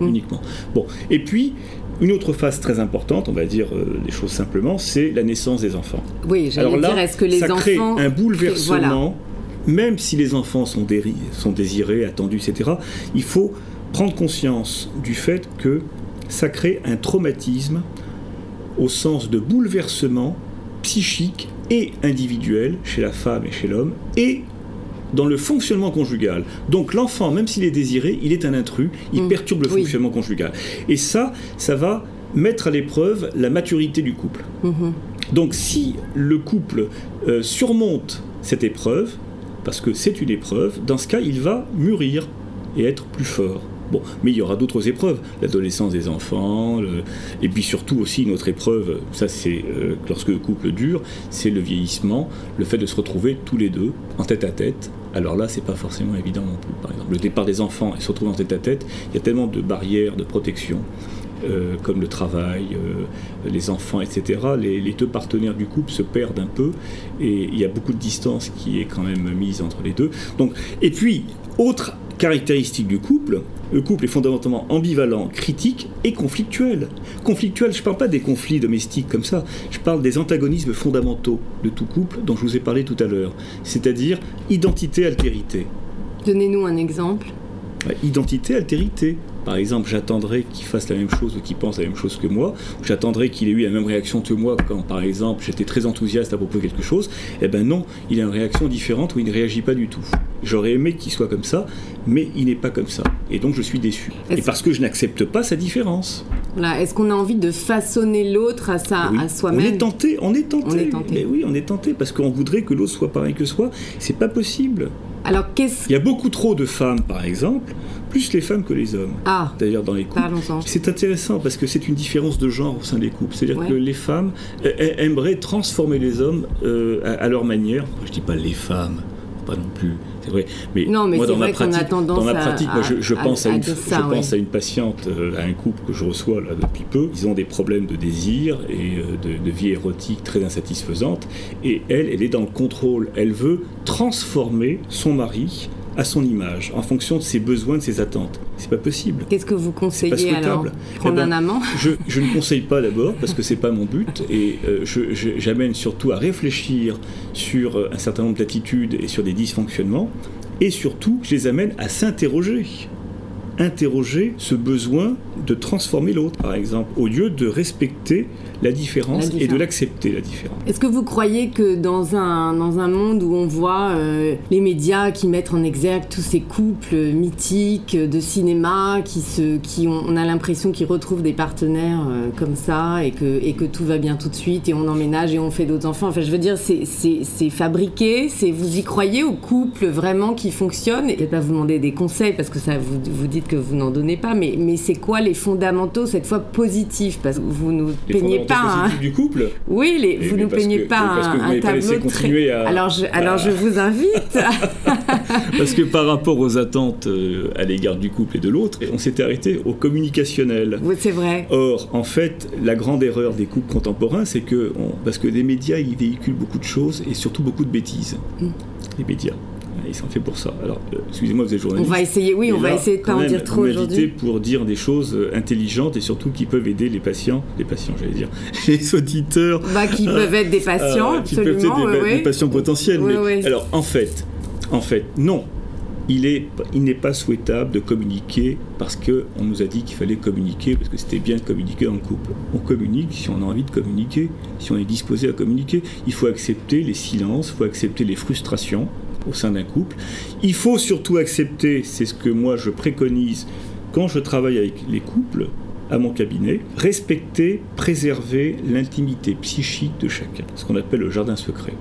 mhm. uniquement. Bon, et puis une autre phase très importante, on va dire euh, les choses simplement, c'est la naissance des enfants. Oui, j'allais dire, est-ce que les ça enfants... crée un bouleversement, même si les enfants sont, sont désirés, attendus, etc. Il faut prendre conscience du fait que ça crée un traumatisme au sens de bouleversement psychique et individuel chez la femme et chez l'homme et dans le fonctionnement conjugal. Donc l'enfant, même s'il est désiré, il est un intrus, il mm. perturbe le fonctionnement conjugal. Et ça, ça va mettre à l'épreuve la maturité du couple. Mm-hmm. Donc si le couple euh, surmonte cette épreuve, parce que c'est une épreuve, dans ce cas, il va mûrir et être plus fort. Bon, mais il y aura d'autres épreuves, l'adolescence des enfants, et puis surtout aussi une autre épreuve, ça c'est euh, lorsque le couple dure, c'est le vieillissement, le fait de se retrouver tous les deux en tête à tête. Alors là, c'est pas forcément évident non plus. Par exemple, le départ des enfants et se retrouver en tête à tête, il y a tellement de barrières, de protection. Euh, comme le travail, euh, les enfants, etc., les, les, deux partenaires du couple se perdent un peu et il y a beaucoup de distance qui est quand même mise entre les deux. Donc, et puis, autre caractéristique du couple, le couple est fondamentalement ambivalent, critique et conflictuel. Conflictuel, je ne parle pas des conflits domestiques comme ça, je parle des antagonismes fondamentaux de tout couple dont je vous ai parlé tout à l'heure, c'est-à-dire identité-altérité. Donnez-nous un exemple. Identité-altérité. Par exemple, j'attendrai qu'il fasse la même chose ou qu'il pense la même chose que moi. J'attendrai qu'il ait eu la même réaction que moi quand, par exemple, j'étais très enthousiaste à propos de quelque chose. Eh ben non, il a une réaction différente où il ne réagit pas du tout. J'aurais aimé qu'il soit comme ça, mais il n'est pas comme ça. Et donc je suis déçu. Et parce que je n'accepte pas sa différence. Voilà. Est-ce qu'on a envie de façonner l'autre à, sa, à soi-même On est tenté, on est tenté. On est tenté. Mais oui, on est tenté parce qu'on voudrait que l'autre soit pareil que soi. C'est pas possible. Alors qu'est-ce Il y a beaucoup trop de femmes, par exemple, plus les femmes que les hommes. Ah. D'ailleurs, dans les couples. Parlons-en. C'est intéressant parce que c'est une différence de genre au sein des couples. C'est-à-dire Ouais. que les femmes aimeraient transformer les hommes euh, à, à leur manière. Je dis pas les femmes, pas non plus. C'est vrai. Mais, Non, mais moi, dans ma vrai pratique, tendance dans ma à- pratique, moi, je, je à- pense à, à une, je pense à une patiente, euh, à un couple que je reçois là depuis peu. Ils ont des problèmes de désir et euh, de, de vie érotique très insatisfaisante. Et elle, elle est dans le contrôle. Elle veut transformer son mari à son image, en fonction de ses besoins, de ses attentes. C'est pas possible. Qu'est-ce que vous conseillez alors. Prendre Eh ben, un amant Je, je ne conseille pas d'abord parce que c'est pas mon but et euh, j'amène surtout à réfléchir sur euh, un certain nombre d'attitudes et sur des dysfonctionnements et surtout je les amène à s'interroger. Interroger ce besoin de transformer l'autre, par exemple, au lieu de respecter la différence, La et de l'accepter, la différence. Est-ce que vous croyez que dans un, dans un monde où on voit euh, les médias qui mettent en exergue tous ces couples mythiques de cinéma, qui, se, qui ont, on a l'impression qu'ils retrouvent des partenaires euh, comme ça et que, et que tout va bien tout de suite et on emménage et on fait d'autres enfants? Enfin, je veux dire, c'est- fabriqué, c'est vous y croyez au couple vraiment qui fonctionne Et je vais pas vous demander des conseils parce que ça, vous, vous dites que vous n'en donnez pas, mais, mais c'est quoi les fondamentaux cette fois positifs Parce que vous nous Les peignez pas. positifs du couple Oui, les, Et vous parce peignez que- pas mais parce que vous un, un pas tableau très... à- Alors, je, alors je vous invite. Parce que par rapport aux attentes euh, à l'égard du couple et de l'autre, on s'était arrêté au communicationnel. Oui, c'est vrai. Or, en fait, la grande erreur des couples contemporains, c'est que, on- parce que les médias, ils véhiculent beaucoup de choses et surtout beaucoup de bêtises. Mm. Les médias. Ils sont faits pour ça. Alors, euh, excusez-moi, vous êtes On journaliste. va essayer, oui, on va essayer de pas quand en dire trop aujourd'hui. pour dire des choses euh, intelligentes et surtout qui peuvent aider les patients, les patients, j'allais dire, les auditeurs. Bah, qui peuvent être des patients, euh, qui peuvent être des, patients potentiels. Mais- oui. Alors, en fait, en fait, non. Il est, il n'est pas souhaitable de communiquer parce que on nous a dit qu'il fallait communiquer parce que c'était bien de communiquer le couple. On communique si on a envie de communiquer, si on est disposé à communiquer. Il faut accepter les silences, il faut accepter les frustrations au sein d'un couple. Il faut surtout accepter, c'est ce que moi je préconise quand je travaille avec les couples à mon cabinet, respecter, préserver l'intimité psychique de chacun, ce qu'on appelle le jardin secret.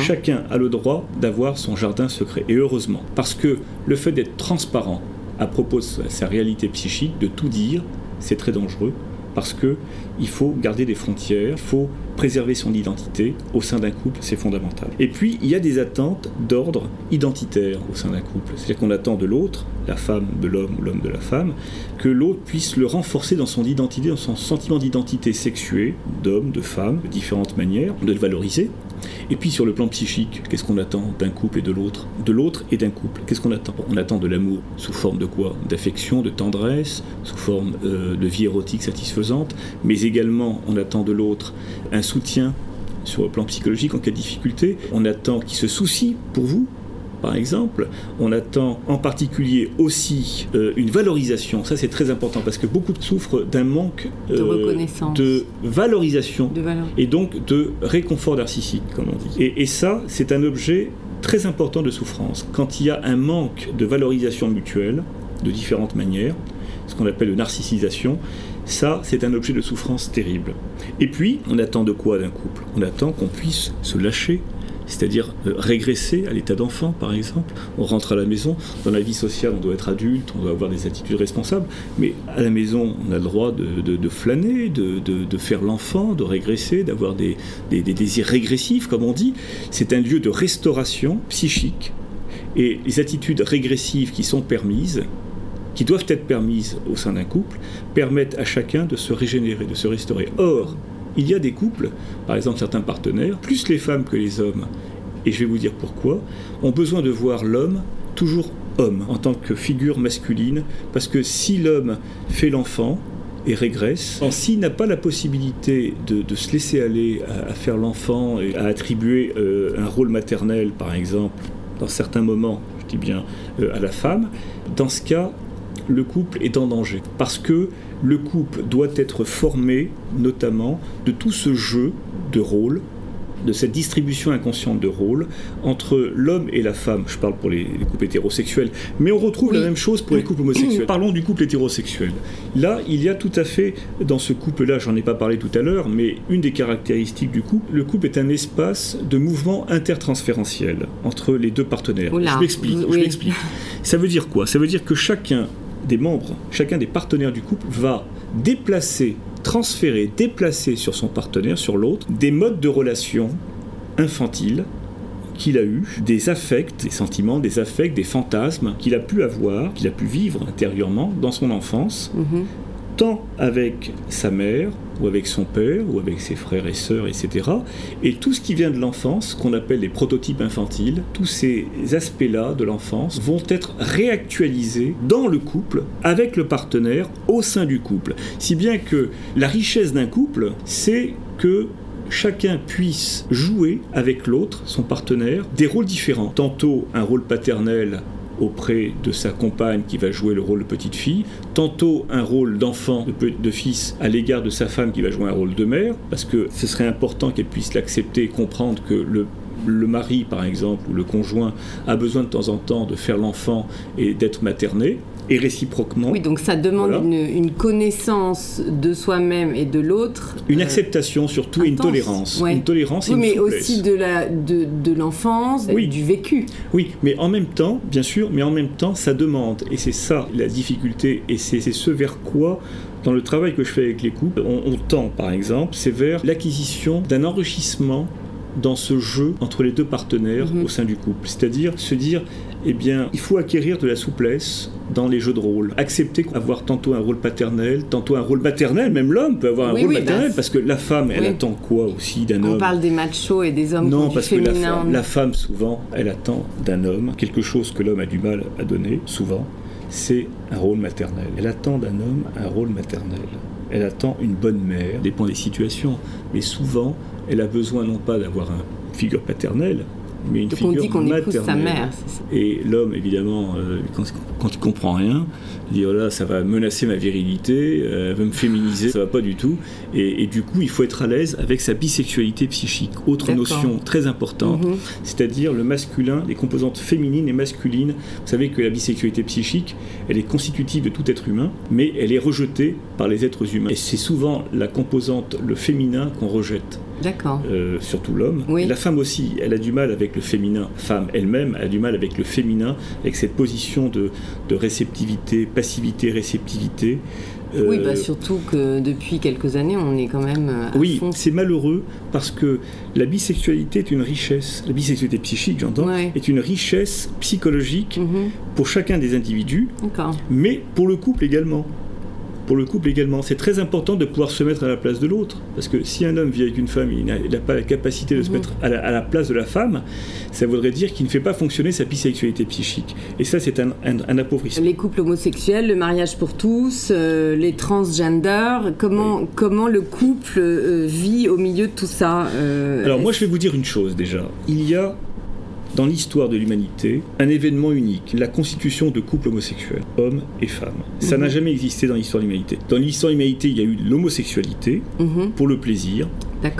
Chacun a le droit d'avoir son jardin secret, et heureusement, parce que le fait d'être transparent à propos de sa réalité psychique, de tout dire, c'est très dangereux, parce que il faut garder des frontières, il faut préserver son identité au sein d'un couple, c'est fondamental. Et puis, il y a des attentes d'ordre identitaire au sein d'un couple. C'est-à-dire qu'on attend de l'autre, la femme de l'homme ou l'homme de la femme, que l'autre puisse le renforcer dans son identité, dans son sentiment d'identité sexuée, d'homme, de femme, de différentes manières, de le valoriser. Et puis sur le plan psychique, qu'est-ce qu'on attend d'un couple et de l'autre? De l'autre et d'un couple, qu'est-ce qu'on attend? On attend de l'amour sous forme de quoi? D'affection, de tendresse, sous forme euh, de vie érotique satisfaisante, mais également on attend de l'autre un soutien sur le plan psychologique en cas de difficulté. On attend qu'il se soucie pour vous, par exemple. On attend en particulier aussi euh, une valorisation. Ça, c'est très important parce que beaucoup souffrent d'un manque De reconnaissance. de valorisation De valeur. et donc de réconfort narcissique, comme on dit. Et, et ça, c'est un objet très important de souffrance. Quand il y a un manque de valorisation mutuelle, de différentes manières, ce qu'on appelle une narcissisation, ça, c'est un objet de souffrance terrible. Et puis, on attend de quoi d'un couple? On attend qu'on puisse se lâcher, c'est-à-dire euh, régresser à l'état d'enfant, par exemple. On rentre à la maison, dans la vie sociale, on doit être adulte, on doit avoir des attitudes responsables, mais à la maison, on a le droit de, flâner, de, faire l'enfant, de régresser, d'avoir des, des- des désirs régressifs, comme on dit. C'est un lieu de restauration psychique. Et les attitudes régressives qui sont permises, qui doivent être permises au sein d'un couple, permettent à chacun de se régénérer, de se restaurer. Or, il y a des couples, par exemple certains partenaires, plus les femmes que les hommes, et je vais vous dire pourquoi, ont besoin de voir l'homme toujours homme, en tant que figure masculine, parce que si l'homme fait l'enfant, et régresse. S'il n'a pas la possibilité de, se laisser aller à, à faire l'enfant et à attribuer euh, un rôle maternel, par exemple, dans certains moments, je dis bien, euh, à la femme, dans ce cas, le couple est en danger. Parce que le couple doit être formé, notamment, de tout ce jeu de rôles de cette distribution inconsciente de rôles entre l'homme et la femme. Je parle pour les, les couples hétérosexuels, mais on retrouve Oui. la même chose pour les couples homosexuels. Parlons du couple hétérosexuel. Là, il y a tout à fait, dans ce couple-là, j'en ai pas parlé tout à l'heure, mais une des caractéristiques du couple, le couple est un espace de mouvement intertransférentiel entre les deux partenaires. Oula, je m'explique, oui. je m'explique. Ça veut dire quoi? Ça veut dire que chacun des membres, chacun des partenaires du couple va déplacer, transférer, déplacer sur son partenaire, sur l'autre, des modes de relation infantiles qu'il a eu, des affects, des sentiments, des affects, des fantasmes qu'il a pu avoir, qu'il a pu vivre intérieurement dans son enfance, Mhm. Tant avec sa mère, ou avec son père, ou avec ses frères et sœurs, etc. Et tout ce qui vient de l'enfance, qu'on appelle les prototypes infantiles, tous ces aspects-là de l'enfance vont être réactualisés dans le couple, avec le partenaire, au sein du couple. Si bien que la richesse d'un couple, c'est que chacun puisse jouer avec l'autre, son partenaire, des rôles différents. Tantôt un rôle paternel auprès de sa compagne qui va jouer le rôle de petite fille, tantôt un rôle d'enfant, de, fils à l'égard de sa femme qui va jouer un rôle de mère, parce que ce serait important qu'elle puisse l'accepter et comprendre que le le mari, par exemple, ou le conjoint, a besoin de temps en temps de faire l'enfant et d'être materné, et réciproquement. Oui, donc ça demande Voilà. une, une connaissance de soi-même et de l'autre. Une euh, acceptation surtout et une tolérance. Ouais. Une tolérance et Oui, une mais souplesse. aussi de la de, de l'enfance, Oui. du vécu. Oui, mais en même temps, bien sûr, mais en même temps, ça demande, et c'est ça la difficulté, et c'est c'est ce vers quoi, dans le travail que je fais avec les couples, on, on tend, par exemple, c'est vers l'acquisition d'un enrichissement dans ce jeu entre les deux partenaires Mhm. au sein du couple. C'est-à-dire se dire, eh bien, il faut acquérir de la souplesse dans les jeux de rôle. Accepter avoir tantôt un rôle paternel, tantôt un rôle maternel, même l'homme peut avoir un Oui, rôle oui, maternel, bah, parce que la femme, elle oui. attend quoi aussi d'un On homme parle des machos et des hommes non, du parce que la femme, la femme, souvent, elle attend d'un homme quelque chose que l'homme a du mal à donner, souvent, c'est un rôle maternel. Elle attend d'un homme un rôle maternel. Elle attend une bonne mère, dépend des situations, mais souvent, elle a besoin non pas d'avoir une figure paternelle, mais une Donc on figure dit qu'on épouse sa maternelle. mère. c'est ça. Et l'homme, évidemment, euh, quand, quand il comprend rien, il dit oh là, ça va menacer ma virilité, euh, elle va me féminiser, ça va pas du tout. Et, et du coup, il faut être à l'aise avec sa bisexualité psychique. Autre notion très importante, Mhm. c'est-à-dire le masculin, les composantes féminines et masculines. Vous savez que la bisexualité psychique, elle est constitutive de tout être humain, mais elle est rejetée par les êtres humains. Et c'est souvent la composante, le féminin, qu'on rejette. D'accord. Euh, surtout l'homme. Oui. La femme aussi, elle a du mal avec le féminin. Femme elle-même a du mal avec le féminin, avec cette position de, de réceptivité, passivité, réceptivité. Euh, Oui, bah surtout que depuis quelques années, on est quand même euh, à oui, fond. c'est malheureux parce que la bisexualité est une richesse, la bisexualité psychique, j'entends, Ouais. est une richesse psychologique Mhm. pour chacun des individus, D'accord. mais pour le couple également. Pour le couple également, c'est très important de pouvoir se mettre à la place de l'autre. Parce que si un homme vit avec une femme, il n'a pas la capacité de se Mhm. mettre à la, à la place de la femme, ça voudrait dire qu'il ne fait pas fonctionner sa bisexualité psychique. Et ça, c'est un, un, un appauvrissement. Les couples homosexuels, le mariage pour tous, euh, les transgenders, comment, comment le couple euh, vit au milieu de tout ça euh, Alors moi, je vais vous dire une chose déjà. Il y a dans l'histoire de l'humanité un événement unique, la constitution de couples homosexuels, hommes et femmes. Ça Mhm. n'a jamais existé dans l'histoire de l'humanité. Dans l'histoire de l'humanité, il y a eu l'homosexualité mhm, pour le plaisir.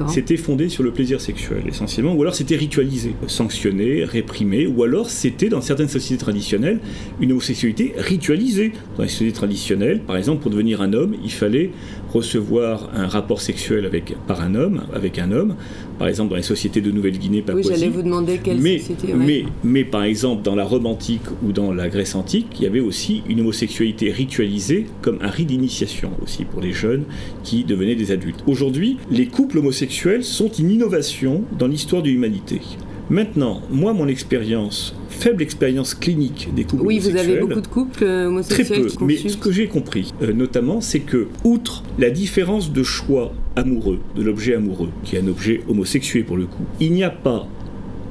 C'était fondé sur le plaisir sexuel essentiellement, ou alors c'était ritualisé, sanctionné, réprimé, ou alors c'était dans certaines sociétés traditionnelles une homosexualité ritualisée. Dans les sociétés traditionnelles, par exemple, pour devenir un homme, il fallait recevoir un rapport sexuel avec, par un homme, avec un homme. Par exemple, dans les sociétés de Nouvelle-Guinée, Oui, Papouasie. j'allais vous demander quelle mais, société. ouais. mais, mais par exemple, dans la Rome antique ou dans la Grèce antique, il y avait aussi une homosexualité ritualisée comme un rite d'initiation aussi pour les jeunes qui devenaient des adultes. Aujourd'hui, les couples homosexuels sont une innovation dans l'histoire de l'humanité. Maintenant, moi, mon expérience, faible expérience clinique des couples Oui, vous homosexuels, avez beaucoup de couples euh, Très homosexuels peu, qui mais ce que j'ai compris, euh, notamment, c'est que, outre la différence de choix amoureux, de l'objet amoureux, qui est un objet homosexué pour le coup, il n'y a pas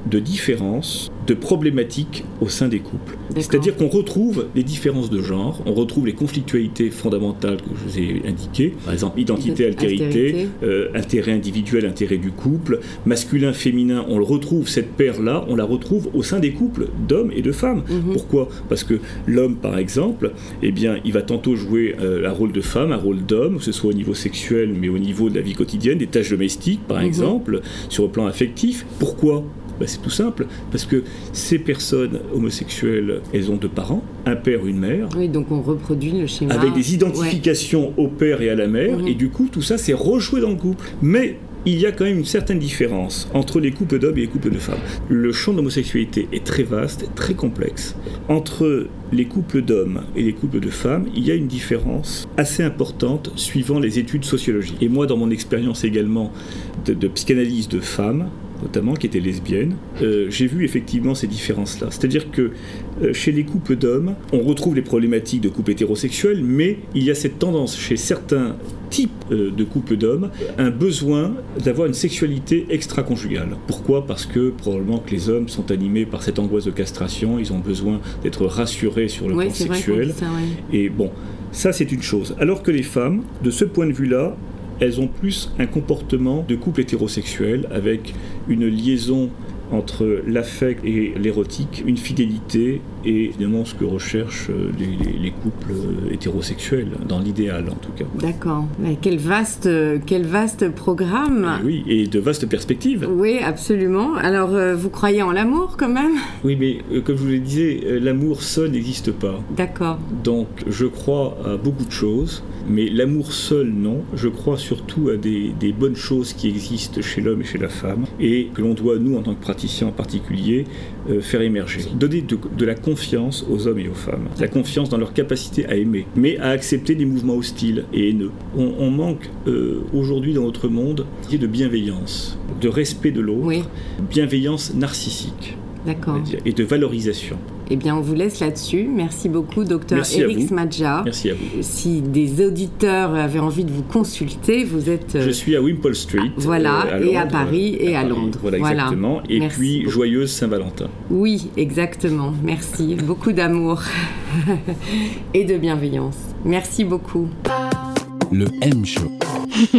de différence de problématiques au sein des couples. C'est-à-dire qu'on retrouve les différences de genre, on retrouve les conflictualités fondamentales que je vous ai indiquées, par exemple identité, altérité, euh, intérêt individuel, intérêt du couple, masculin, féminin, on le retrouve, cette paire-là, on la retrouve au sein des couples d'hommes et de femmes. Mhm. Pourquoi? Parce que l'homme, par exemple, eh bien, il va tantôt jouer euh, un rôle de femme, un rôle d'homme, que ce soit au niveau sexuel, mais au niveau de la vie quotidienne, des tâches domestiques, par mhm. exemple, sur le plan affectif. Pourquoi? Bah, c'est tout simple, parce que ces personnes homosexuelles, elles ont deux parents, un père, une mère. Oui, donc on reproduit le schéma. Avec des identifications au père et à la mère, mhm. et du coup, tout ça, c'est rejoué dans le couple. Mais il y a quand même une certaine différence entre les couples d'hommes et les couples de femmes. Le champ de l'homosexualité est très vaste, très complexe. Entre les couples d'hommes et les couples de femmes, il y a une différence assez importante suivant les études sociologiques. Et moi, dans mon expérience également de, de psychanalyse de femmes, notamment, qui étaient lesbiennes, euh, j'ai vu effectivement ces différences-là. C'est-à-dire que euh, chez les couples d'hommes, on retrouve les problématiques de couples hétérosexuels, mais il y a cette tendance chez certains types euh, de couples d'hommes, un besoin d'avoir une sexualité extra-conjugale. Pourquoi? Parce que probablement que les hommes sont animés par cette angoisse de castration, ils ont besoin d'être rassurés sur le plan sexuel. Et bon, ça c'est une chose. Alors que les femmes, de ce point de vue-là, elles ont plus un comportement de couple hétérosexuel avec une liaison entre l'affect et l'érotique, une fidélité et évidemment ce que recherchent euh, les, couples euh, hétérosexuels, dans l'idéal en tout cas. D'accord. Mais quel vaste, euh, quel vaste programme Oui, et de vastes perspectives. Oui, absolument. Alors, vous croyez en l'amour quand même? Oui, mais comme je vous le disais, l'amour seul n'existe pas. D'accord. Donc, je crois à beaucoup de choses, mais l'amour seul, non. Je crois surtout à des, des bonnes choses qui existent chez l'homme et chez la femme, et que l'on doit, nous, en tant que praticiens en particulier, faire émerger. Donner de, de la confiance aux hommes et aux femmes, la confiance dans leur capacité à aimer, mais à accepter des mouvements hostiles et haineux. On, manque euh, aujourd'hui dans notre monde de bienveillance, de respect de l'autre, bienveillance narcissique et de valorisation. Eh bien, on vous laisse là-dessus. Merci beaucoup, docteur Eric Smadja. Merci à vous. Si des auditeurs avaient envie de vous consulter, vous êtes. Je suis à Wimpole Street. Voilà, euh, et à Paris et à, Londres. Voilà, exactement. Et puis, joyeuse Saint-Valentin. Oui, exactement. Merci. beaucoup d'amour et de bienveillance. Merci beaucoup. Le M-Show.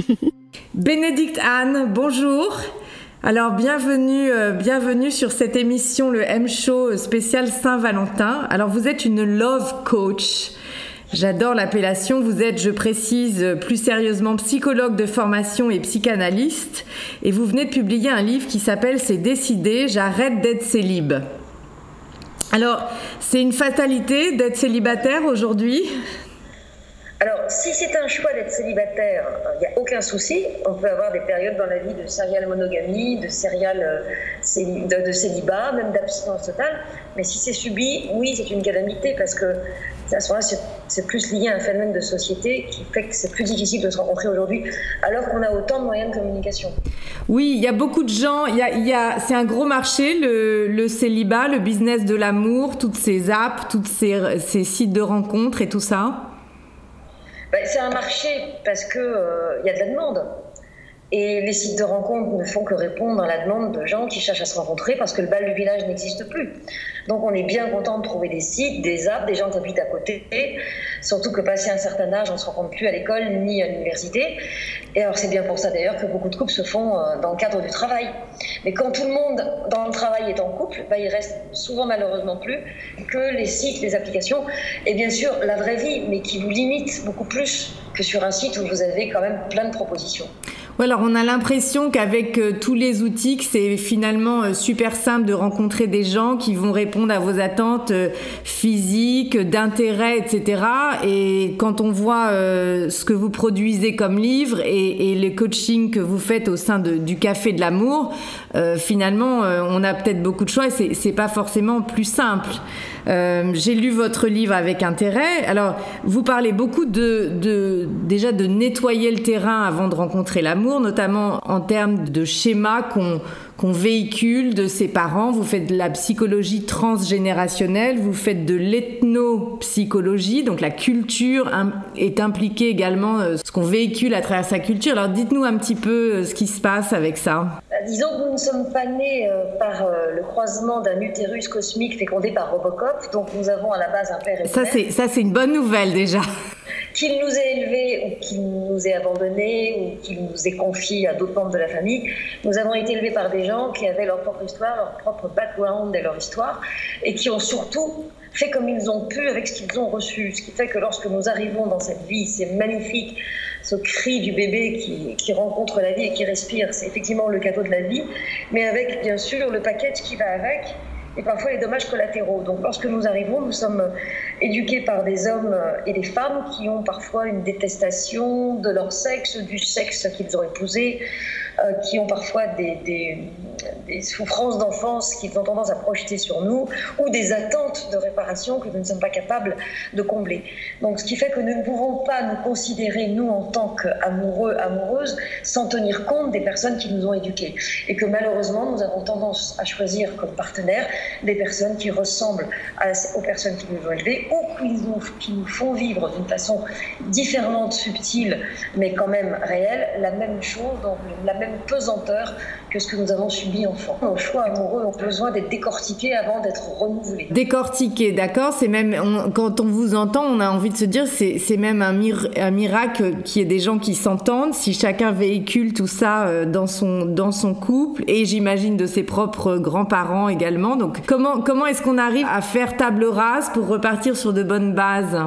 Bénédicte Anne, bonjour. Alors bienvenue, euh, bienvenue sur cette émission, le M Show spécial Saint-Valentin. Alors vous êtes une love coach. J'adore l'appellation. Vous êtes, je précise plus sérieusement, psychologue de formation et psychanalyste. Et vous venez de publier un livre qui s'appelle C'est décidé, j'arrête d'être célib. Alors, c'est une fatalité d'être célibataire aujourd'hui? Alors, si c'est un choix d'être célibataire, il n'y a aucun souci. On peut avoir des périodes dans la vie de serial monogamie, de serial euh, de, célibat, même d'abstinence totale. Mais si c'est subi, oui, c'est une calamité parce que à ce moment-là, c'est plus lié à un phénomène de société qui fait que c'est plus difficile de se rencontrer aujourd'hui, alors qu'on a autant de moyens de communication. Oui, il y a beaucoup de gens. Y a, c'est un gros marché, le, célibat, le business de l'amour, toutes ces apps, tous ces sites de rencontres et tout ça. Ben, c'est un marché parce qu'il euh, y a de la demande. Et les sites de rencontres ne font que répondre à la demande de gens qui cherchent à se rencontrer parce que le bal du village n'existe plus. Donc on est bien content de trouver des sites, des apps, des gens qui habitent à côté. Surtout que passé un certain âge, on ne se rencontre plus à l'école ni à l'université. Et alors c'est bien pour ça d'ailleurs que beaucoup de couples se font euh, dans le cadre du travail. Mais quand tout le monde dans le travail est en couple, bah, il reste souvent malheureusement plus que les sites, les applications et bien sûr la vraie vie, mais qui vous limite beaucoup plus que sur un site où vous avez quand même plein de propositions. Alors on a l'impression qu'avec euh, tous les outils, c'est finalement euh, super simple de rencontrer des gens qui vont répondre à vos attentes euh, physiques, d'intérêt, etc. Et quand on voit ce que vous produisez comme livre et, et le coaching que vous faites au sein de, du Café de l'amour, finalement, on a peut-être beaucoup de choix et c'est pas forcément plus simple. J'ai lu votre livre avec intérêt. Alors, vous parlez beaucoup de, déjà de nettoyer le terrain avant de rencontrer l'amour, notamment en termes de schémas qu'on véhicule de ses parents. Vous faites de la psychologie transgénérationnelle, vous faites de l'ethnopsychologie, donc la culture est impliquée également, euh, ce qu'on véhicule à travers sa culture. Alors dites-nous un petit peu euh, ce qui se passe avec ça. disons que nous ne sommes pas nés euh, par le croisement d'un utérus cosmique fécondé par Robocop, donc nous avons à la base un père et une mère. ça, c'est une bonne nouvelle déjà. Qu'il nous ait élevés ou qu'il nous ait abandonnés ou qu'il nous ait confiés à d'autres membres de la famille, nous avons été élevés par des gens qui avaient leur propre histoire, leur propre background et leur histoire, et qui ont surtout fait comme ils ont pu avec ce qu'ils ont reçu. Ce qui fait que lorsque nous arrivons dans cette vie, c'est magnifique, ce cri du bébé qui, rencontre la vie et qui respire, c'est effectivement le cadeau de la vie, mais avec bien sûr le package qui va avec et parfois les dommages collatéraux. Donc lorsque nous arrivons, nous sommes éduqués par des hommes et des femmes qui ont parfois une détestation de leur sexe, du sexe qu'ils ont épousé, euh, qui ont parfois des, des, souffrances d'enfance qu'ils ont tendance à projeter sur nous, ou des attentes de réparation que nous ne sommes pas capables de combler. Donc ce qui fait que nous ne pouvons pas nous considérer, nous, en tant qu'amoureux, amoureuses, sans tenir compte des personnes qui nous ont éduqués. Et que malheureusement, nous avons tendance à choisir comme partenaires des personnes qui ressemblent aux personnes qui nous ont élevés, ou qui nous, qui nous font vivre d'une façon différente, subtile, mais quand même réelle, la même chose, donc la même pesanteur que ce que nous avons subi enfant. Nos choix amoureux ont besoin d'être décortiqués avant d'être renouvelés. Décortiqués, d'accord C'est même, quand on vous entend, on a envie de se dire, c'est, c'est même un, mir, un miracle qu'il y ait des gens qui s'entendent, si chacun véhicule tout ça euh, dans son, dans son couple, et j'imagine de ses propres grands-parents également. Donc, comment, comment est-ce qu'on arrive à faire table rase pour repartir sur de bonnes bases?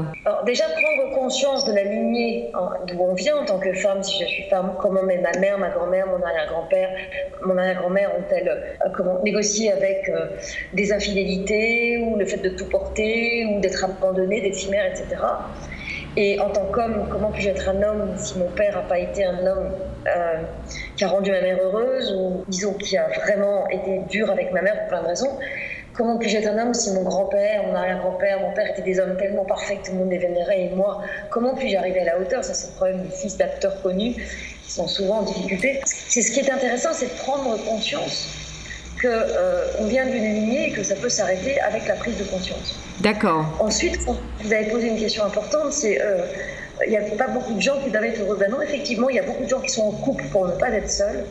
Déjà, prendre conscience de la lignée d'où on vient en tant que femme, si je suis femme, comment ma mère, ma grand-mère, mon arrière-grand-père, mon arrière-grand-mère ont-elles euh, comment négocié avec euh, des infidélités ou le fait de tout porter ou d'être abandonné, d'être chimère, etc. Et en tant qu'homme, comment puis-je être un homme si mon père n'a pas été un homme euh, qui a rendu ma mère heureuse ou disons qui a vraiment été dur avec ma mère pour plein de raisons Comment puis-je être un homme si mon grand-père, mon arrière-grand-père, mon père étaient des hommes tellement parfaits que tout le monde les vénérait et moi, comment puis-je arriver à la hauteur? Ça, c'est le problème des fils d'acteurs connus qui sont souvent en difficulté. C'est ce qui est intéressant, c'est de prendre conscience qu'on euh, vient d'une lignée et que ça peut s'arrêter avec la prise de conscience. D'accord. Ensuite, vous avez posé une question importante, c'est euh, il n'y a pas beaucoup de gens qui doivent être heureux. Ben non, effectivement, il y a beaucoup de gens qui sont en couple pour ne pas être seuls,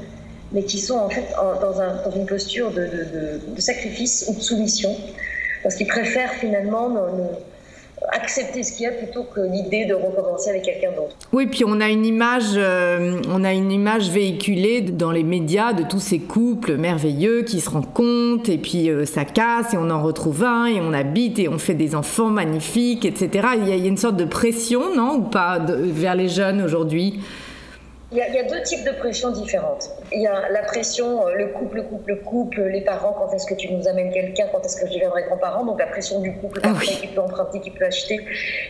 mais qui sont en fait dans, un, dans, une posture de, sacrifice ou de soumission, parce qu'ils préfèrent finalement accepter ce qu'il y a plutôt que l'idée de recommencer avec quelqu'un d'autre. Oui, puis on a une image, euh, on a une image véhiculée dans les médias de tous ces couples merveilleux qui se rencontrent et puis euh, ça casse et on en retrouve un et on habite et on fait des enfants magnifiques, etc. Il y a, une sorte de pression, non, ou pas, vers les jeunes aujourd'hui? Il y, a, il y, a, deux types de pressions différentes. Il y a la pression, le couple, le couple, le couple, les parents, quand est-ce que tu nous amènes quelqu'un, quand est-ce que je deviendrai grand-parent, donc la pression du couple, ah oui. qui peut emprunter, qui peut acheter,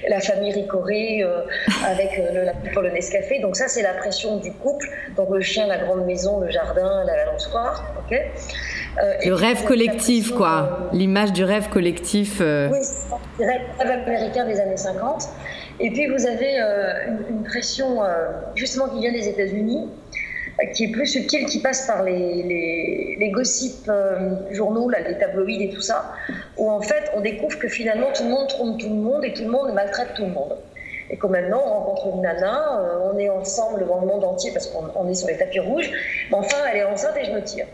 la famille ricorée euh, avec euh, le, la pour le Nescafé, donc ça c'est la pression du couple, donc le chien, la grande maison, le jardin, la balançoire, ok? Euh, le rêve collectif, quoi. L'image du rêve collectif. Euh... Oui, c'est le rêve américain des années 50. Et puis vous avez euh, une, pression euh, justement qui vient des États-Unis, euh, qui est plus subtile, qui passe par les, les, les gossips journaux, là, les tabloïds et tout ça, où en fait on découvre que finalement tout le monde trompe tout le monde et tout le monde maltraite tout le monde. Et que maintenant on rencontre une nana, on est ensemble devant le monde entier parce qu'on est sur les tapis rouges, mais enfin elle est enceinte et je me tire.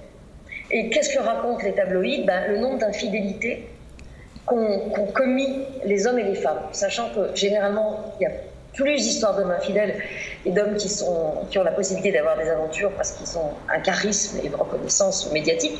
Et qu'est-ce que racontent les tabloïds? Ben, Le nombre d'infidélités qu'ont qu commis les hommes et les femmes, sachant que généralement, il y a plus d'histoires d'hommes infidèles et d'hommes qui, sont, qui ont la possibilité d'avoir des aventures parce qu'ils ont un charisme et une reconnaissance médiatique.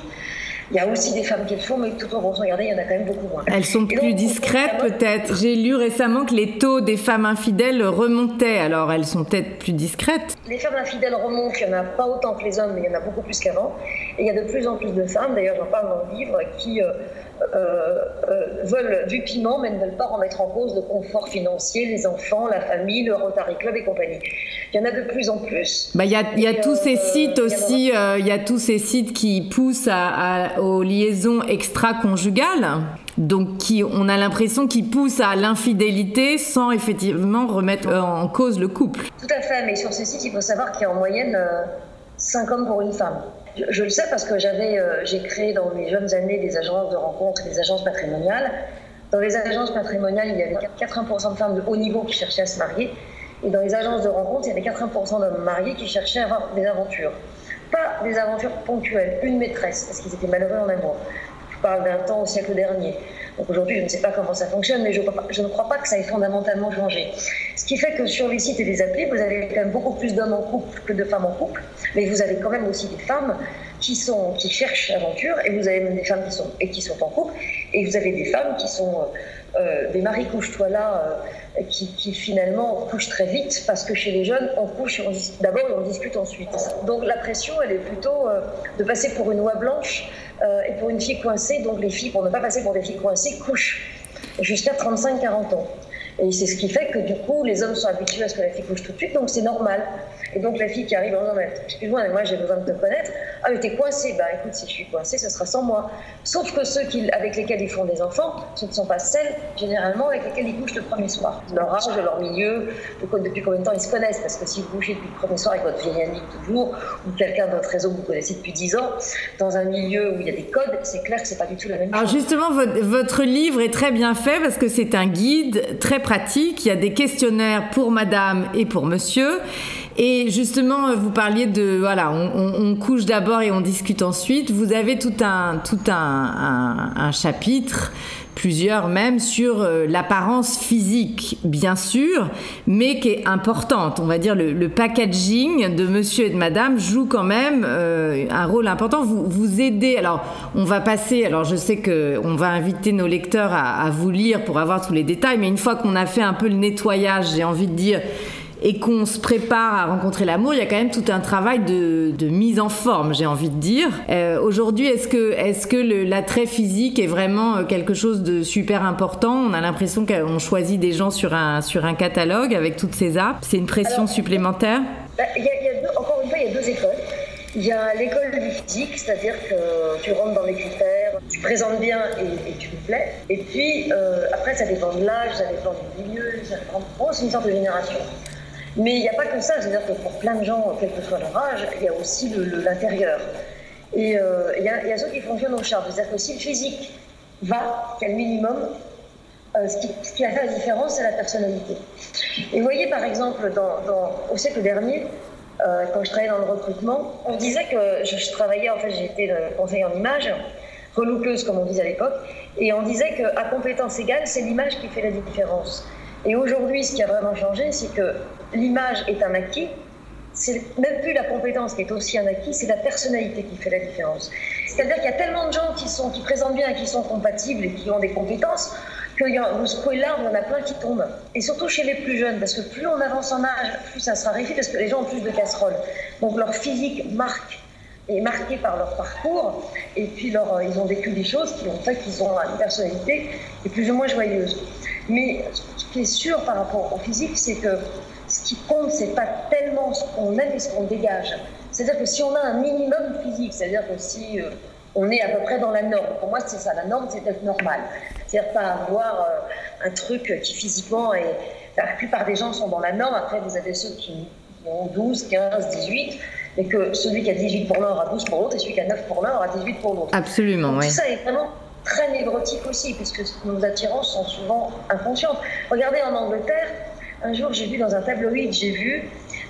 Il y a aussi des femmes qui le font, mais tout en regardez, il y en a quand même beaucoup moins. Elles sont plus donc, discrètes peut-être. J'ai lu récemment que les taux des femmes infidèles remontaient, alors elles sont peut-être plus discrètes. Les femmes infidèles remontent, il n'y en a pas autant que les hommes, mais il y en a beaucoup plus qu'avant. Et il y a de plus en plus de femmes, d'ailleurs j'en parle dans le livre, qui euh, euh, euh, veulent du piment, mais ne veulent pas remettre en cause le confort financier, les enfants, la famille, le Rotary Club et compagnie. Il y en a de plus en plus. Bah, il y a, il y a tous ces sites aussi, il y a tous ces sites qui poussent à, à, aux liaisons extra-conjugales. Donc, qui, on a l'impression qu'ils poussent à l'infidélité sans effectivement remettre en cause le couple. Tout à fait, mais sur ces sites, il faut savoir qu'il y a en moyenne 5 hommes pour une femme. Je, le sais parce que j'avais, euh, j'ai créé dans mes jeunes années des agences de rencontres, des agences patrimoniales. Dans les agences patrimoniales, il y avait 80% de femmes de haut niveau qui cherchaient à se marier Et dans les agences de rencontres, il y avait 80% d'hommes mariés qui cherchaient à avoir des aventures. Pas des aventures ponctuelles, une maîtresse, parce qu'ils étaient malheureux en amour. Parle d'un temps au siècle dernier. Donc aujourd'hui, je ne sais pas comment ça fonctionne, mais je, je, ne crois pas que ça ait fondamentalement changé. Ce qui fait que sur les sites et les applis, vous avez quand même beaucoup plus d'hommes en couple que de femmes en couple, mais vous avez quand même aussi des femmes qui, sont, qui cherchent l'aventure, et vous avez même des femmes qui sont, et qui sont en couple, et vous avez des femmes qui sont euh, des maris couche-toi là, euh, qui, qui, finalement couchent très vite, parce que chez les jeunes, on couche d'abord et on discute ensuite. Donc la pression, elle est plutôt euh, de passer pour une oie blanche et pour une fille coincée, donc les filles, pour ne pas passer pour des filles coincées, couchent jusqu'à 35-40 ans. Et c'est ce qui fait que du coup, les hommes sont habitués à ce que la fille couche tout de suite, donc c'est normal. Et donc la fille qui arrive en disant Excuse-moi, mais moi j'ai besoin de te connaître. Ah, mais t'es coincé. Bah écoute, si je suis coincée, ce sera sans moi. Sauf que ceux qui, avec lesquels ils font des enfants, ce ne sont pas celles, généralement, avec lesquelles ils couchent le premier soir. Leur âge, leur milieu, depuis combien de temps ils se connaissent? Parce que si vous couchez depuis le premier soir avec votre vieille amie toujours, ou quelqu'un de votre réseau que vous connaissez depuis 10 ans, dans un milieu où il y a des codes, c'est clair que c'est pas du tout la même chose. Alors justement, votre, votre livre est très bien fait parce que c'est un guide très pratique. Il y a des questionnaires pour madame et pour monsieur. Et justement, vous parliez de voilà, on, couche d'abord et on discute ensuite. Vous avez tout un tout un, chapitre plusieurs même sur euh, l'apparence physique, bien sûr, mais qui est importante. On va dire le, le packaging de monsieur et de madame joue quand même euh, un rôle important. Vous, vous aidez. Alors, on va passer. Alors, je sais que on va inviter nos lecteurs à vous lire pour avoir tous les détails, mais une fois qu'on a fait un peu le nettoyage, j'ai envie de dire et qu'on se prépare à rencontrer l'amour, il y a quand même tout un travail de, de mise en forme, j'ai envie de dire. Euh, Aujourd'hui, est-ce que, l'attrait physique est vraiment euh, quelque chose de super important? On a l'impression qu'on choisit des gens sur un, sur un catalogue avec toutes ces apps. C'est une pression Alors, supplémentaire? bah, y a, y a deux, Encore une fois, il y a deux écoles. Il y a l'école du physique, c'est-à-dire que tu rentres dans les critères, tu présentes bien et, et tu me plais. Et puis, euh, après, ça dépend de l'âge, ça dépend du milieu, ça dépend... Bon, c'est une sorte de génération. Mais il n'y a pas que ça, c'est-à-dire que pour plein de gens, quel que soit leur âge, il y a aussi l'intérieur. Et euh, il, y a, ceux qui fonctionnent au charme, c'est-à-dire que si le physique va, a le minimum, euh, ce, qui, ce, qui, a fait la différence, c'est la personnalité. Et vous voyez, par exemple, au siècle dernier, euh, quand je travaillais dans le recrutement, on disait que je, travaillais, en fait, j'étais conseiller en image, relookeuse, comme on disait à l'époque, et on disait qu'à compétence égale, c'est l'image qui fait la différence. Et aujourd'hui, ce qui a vraiment changé, c'est que l'image est un acquis. C'est même plus la compétence qui est aussi un acquis, c'est la personnalité qui fait la différence. C'est-à-dire qu'il y a tellement de gens qui, sont, qui présentent bien et qui sont compatibles et qui ont des compétences que vous secouez l'arbre, il y en a plein qui tombent. Et surtout chez les plus jeunes, parce que plus on avance en âge, plus ça se raréfie, parce que les gens ont plus de casseroles. Donc leur physique marque est marqué par leur parcours, et puis leur, ils ont vécu des choses qui ont fait qu'ils ont une personnalité qui est plus ou moins joyeuse. Mais ce qui est sûr par rapport au physique, c'est que ce qui compte, c'est pas tellement ce qu'on aime et ce qu'on dégage. C'est-à-dire que si on a un minimum physique, c'est-à-dire que si euh, on est à peu près dans la norme, pour moi c'est ça, la norme c'est d'être normal. C'est-à-dire pas avoir euh, un truc qui physiquement est... Enfin, la plupart des gens sont dans la norme, après vous avez ceux qui ont 12, 15, 18, et que celui qui a 18 pour l'un aura 12 pour l'autre, et celui qui a 9 pour l'un aura 18 pour l'autre. Absolument, oui. Tout ça est vraiment très névrotique aussi, puisque nos attirances sont souvent inconscientes. Regardez en Angleterre, un jour j'ai vu dans un tabloïd, j'ai vu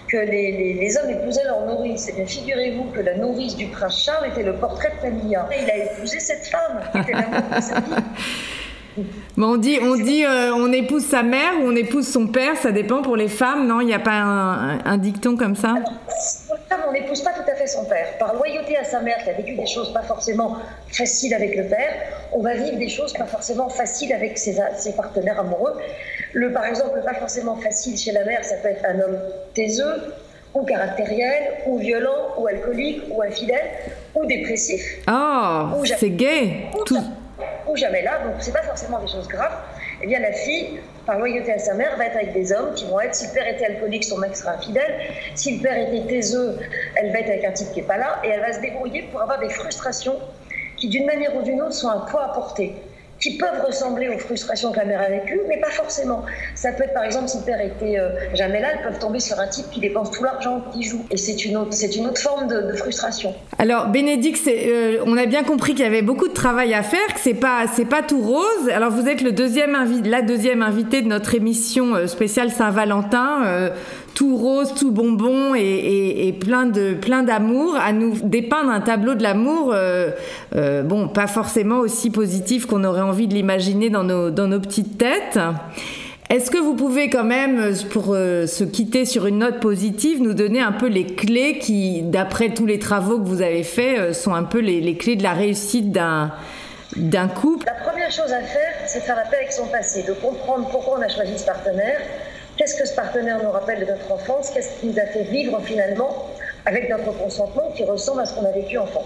que les, les, les, hommes épousaient leur nourrice. Et bien figurez-vous que la nourrice du prince Charles était le portrait de Camilla. Et il a épousé cette femme, qui était l'amour de sa vie. Bon, on dit, on, dit euh, on épouse sa mère ou on épouse son père, ça dépend pour les femmes, non? Il n'y a pas un, un, un, dicton comme ça? Alors, On n'épouse pas tout à fait son père. Par loyauté à sa mère, qui a vécu des choses pas forcément faciles avec le père, on va vivre des choses pas forcément faciles avec ses, ses partenaires amoureux. Le, par exemple, pas forcément facile chez la mère, ça peut être un homme taiseux, ou caractériel, ou violent, ou alcoolique, ou infidèle, ou dépressif. Oh, c'est gay Tout ou jamais là, donc c'est pas forcément des choses graves, eh bien la fille, par loyauté à sa mère, va être avec des hommes qui vont être, si le père était alcoolique, son mec sera infidèle, si le père était taiseux, elle va être avec un type qui n'est pas là, et elle va se débrouiller pour avoir des frustrations qui d'une manière ou d'une autre sont un poids à porter. Qui peuvent ressembler aux frustrations que la mère a vécues, mais pas forcément. Ça peut être par exemple si le père était euh, jamais là, elles peuvent tomber sur un type qui dépense tout l'argent qui joue. Et c'est une autre, c'est une autre forme de, frustration. Alors Bénédicte, euh, on a bien compris qu'il y avait beaucoup de travail à faire, que c'est pas c'est pas tout rose. Alors vous êtes le deuxième la deuxième invitée de notre émission euh, spéciale Saint-Valentin tout rose, tout bonbon et, plein de plein d'amour, à nous dépeindre un tableau de l'amour, euh, euh, bon, pas forcément aussi positif qu'on aurait envie de l'imaginer dans nos, dans nos petites têtes. Est-ce que vous pouvez quand même, pour euh, se quitter sur une note positive, nous donner un peu les clés qui, d'après tous les travaux que vous avez faits, sont un peu les, les clés de la réussite d'un d'un couple? La première chose à faire, c'est faire la paix avec son passé, de comprendre pourquoi on a choisi ce partenaire, Qu'est-ce que ce partenaire nous rappelle de notre enfance? Qu'est-ce qui nous a fait vivre finalement avec notre consentement qui ressemble à ce qu'on a vécu enfant?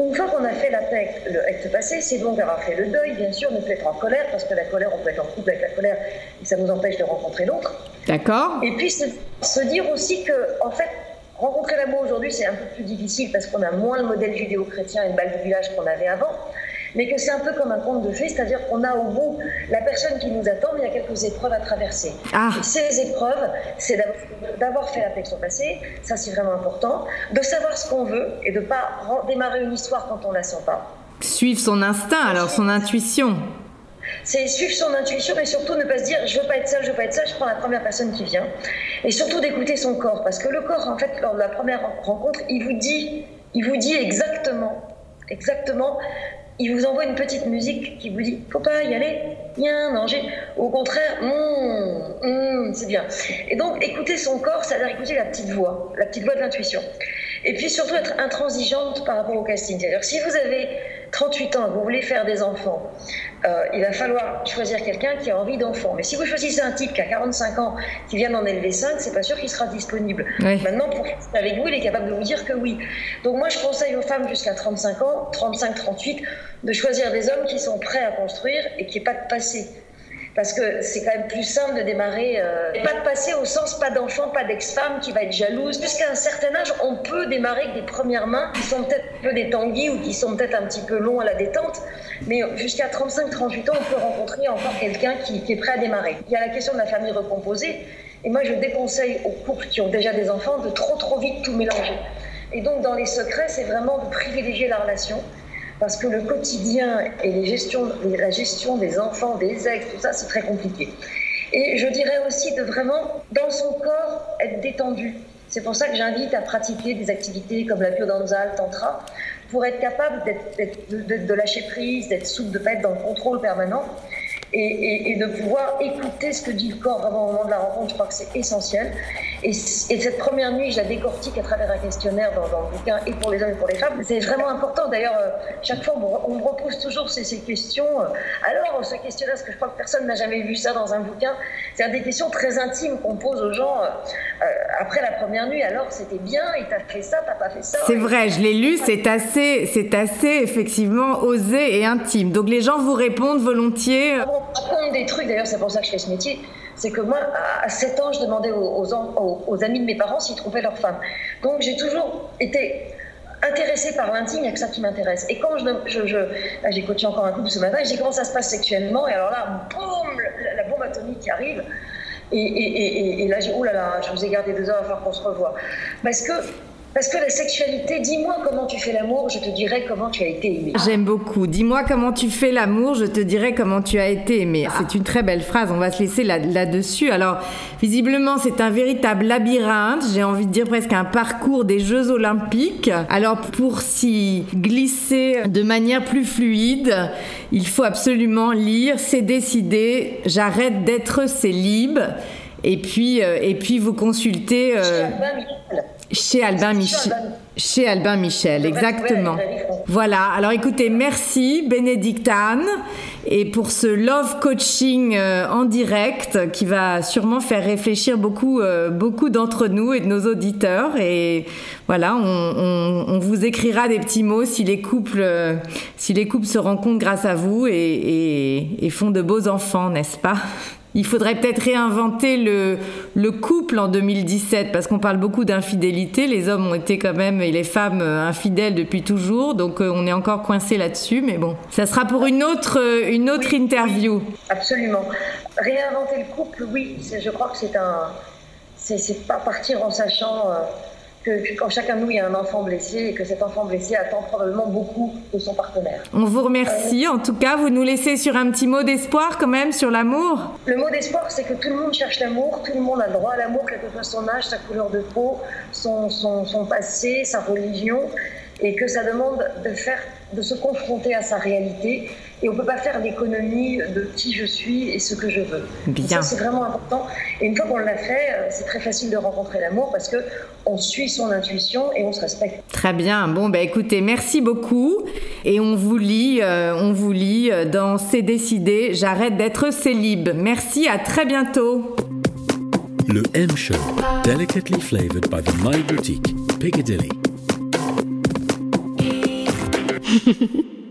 Une fois qu'on a fait la paix avec le passé, c'est donc avoir fait le deuil, bien sûr, ne plus être en colère, parce que la colère, on peut être en couple avec la colère, et ça nous empêche de rencontrer l'autre. D'accord. Et puis se, se, dire aussi que, en fait, rencontrer l'amour aujourd'hui, c'est un peu plus difficile parce qu'on a moins le modèle judéo-chrétien et le bal du village qu'on avait avant mais que c'est un peu comme un conte de fées, c'est-à-dire qu'on a au bout la personne qui nous attend, mais il y a quelques épreuves à traverser. Ah. Ces épreuves, c'est d'avoir fait la paix son passé, ça c'est vraiment important, de savoir ce qu'on veut et de ne pas démarrer une histoire quand on ne la sent pas. Suivre son instinct, alors son intuition. C'est suivre son intuition, mais surtout ne pas se dire je veux pas être seule, je veux pas être seule, je prends la première personne qui vient. Et surtout d'écouter son corps, parce que le corps, en fait, lors de la première rencontre, il vous dit, il vous dit exactement, exactement il vous envoie une petite musique qui vous dit faut pas y aller, y a. Au contraire, hum, hum, c'est bien. Et donc écouter son corps, ça veut dire écouter la petite voix, la petite voix de l'intuition. Et puis surtout être intransigeante par rapport au casting. C'est-à-dire si vous avez 38 ans et que vous voulez faire des enfants, euh, il va falloir choisir quelqu'un qui a envie d'enfant. Mais si vous choisissez un type qui a 45 ans, qui vient d'en élever 5, c'est pas sûr qu'il sera disponible. Maintenant, pour avec vous, il est capable de vous dire que oui. Donc moi, je conseille aux femmes jusqu'à 35 ans, 35, 38, de choisir des hommes qui sont prêts à construire et qui n'aient pas de passé parce que c'est quand même plus simple de démarrer, euh, pas de passer au sens pas d'enfant, pas d'ex-femme qui va être jalouse. Jusqu'à un certain âge, on peut démarrer avec des premières mains qui sont peut-être un peu des ou qui sont peut-être un petit peu longs à la détente, mais jusqu'à 35-38 ans, on peut rencontrer encore quelqu'un qui, qui est prêt à démarrer. Il y a la question de la famille recomposée, et moi je déconseille aux couples qui ont déjà des enfants de trop trop vite tout mélanger. Et donc dans les secrets, c'est vraiment de privilégier la relation parce que le quotidien et la gestion des enfants, des ex, tout ça, c'est très compliqué. Et je dirais aussi de vraiment, dans son corps, être détendu. C'est pour ça que j'invite à pratiquer des activités comme la biodanza, le tantra, pour être capable de, de, lâcher prise, d'être souple, de ne pas être dans le contrôle permanent et, de pouvoir écouter ce que dit le corps avant au moment de la rencontre. Je crois que c'est essentiel. Et, cette première nuit, je la décortique à travers un questionnaire dans, le bouquin, et pour les hommes et pour les femmes. C'est vraiment important. D'ailleurs, euh, chaque fois, on me repose toujours ces, ces questions. Euh, alors, ce questionnaire, parce que je crois que personne n'a jamais vu ça dans un bouquin, c'est des questions très intimes qu'on pose aux gens euh, après la première nuit. Alors, c'était bien, et t'as fait ça, t'as pas fait ça. C'est vrai, je l'ai lu, c'est assez, c'est assez effectivement osé et intime. Donc, les gens vous répondent volontiers. Raconte des trucs, d'ailleurs, c'est pour ça que je fais ce métier. C'est que moi, à 7 ans, je demandais aux, amis de mes parents s'ils trouvaient leur femme. Donc, j'ai toujours été intéressée par l'intime, il n'y a que ça qui m'intéresse. Et quand je, j'ai coaché encore un couple ce matin, j'ai comment ça se passe sexuellement, et alors là, boum, la, bombe atomique qui arrive. Et, là, j'ai, oh là je vous ai gardé deux heures à faire qu'on se revoie. Parce que parce que la sexualité, dis-moi comment tu fais l'amour, je te dirai comment tu as été aimé. J'aime beaucoup. Dis-moi comment tu fais l'amour, je te dirai comment tu as été aimé. C'est une très belle phrase, on va se laisser là-dessus. Alors, visiblement, c'est un véritable labyrinthe, j'ai envie de dire presque un parcours des Jeux olympiques. Alors, pour s'y glisser de manière plus fluide, il faut absolument lire C'est décidé, j'arrête d'être célib. Et puis, euh, et puis vous consultez... Euh, chez Albin Michel. Chez Albin Michel, exactement. Voilà. Alors écoutez, merci Bénédicte Anne et pour ce love coaching euh, en direct qui va sûrement faire réfléchir beaucoup, euh, beaucoup d'entre nous et de nos auditeurs. Et voilà, on, vous écrira des petits mots si les couples, euh, si les couples se rencontrent grâce à vous et font de beaux enfants, n'est-ce pas? Il faudrait peut-être réinventer le, le couple en 2017 parce qu'on parle beaucoup d'infidélité. Les hommes ont été quand même et les femmes euh, infidèles depuis toujours, donc euh, on est encore coincé là-dessus. Mais bon, ça sera pour une autre, euh, une autre interview. absolument. Réinventer le couple, oui, je crois que c'est un. C'est pas partir en sachant que, quand chacun de nous, il y a un enfant blessé et que cet enfant blessé attend probablement beaucoup de son partenaire. On vous remercie. En tout cas, vous nous laissez sur un petit mot d'espoir quand même sur l'amour. Le mot d'espoir, c'est que tout le monde cherche l'amour, tout le monde a le droit à l'amour, quel que soit son âge, sa couleur de peau, son, son, son passé, sa religion, et que ça demande de faire de se confronter à sa réalité et on ne peut pas faire l'économie de qui je suis et ce que je veux. Bien. Ça, c'est vraiment important. Et une fois qu'on l'a fait, euh, c'est très facile de rencontrer l'amour parce que on suit son intuition et on se respecte. Très bien. Bon, bah écoutez, merci beaucoup. Et on vous lit, euh, on vous lit euh, dans C'est décidé, j'arrête d'être célib. Merci, à très bientôt. Le M Show, delicately flavored by the My Boutique, Piccadilly.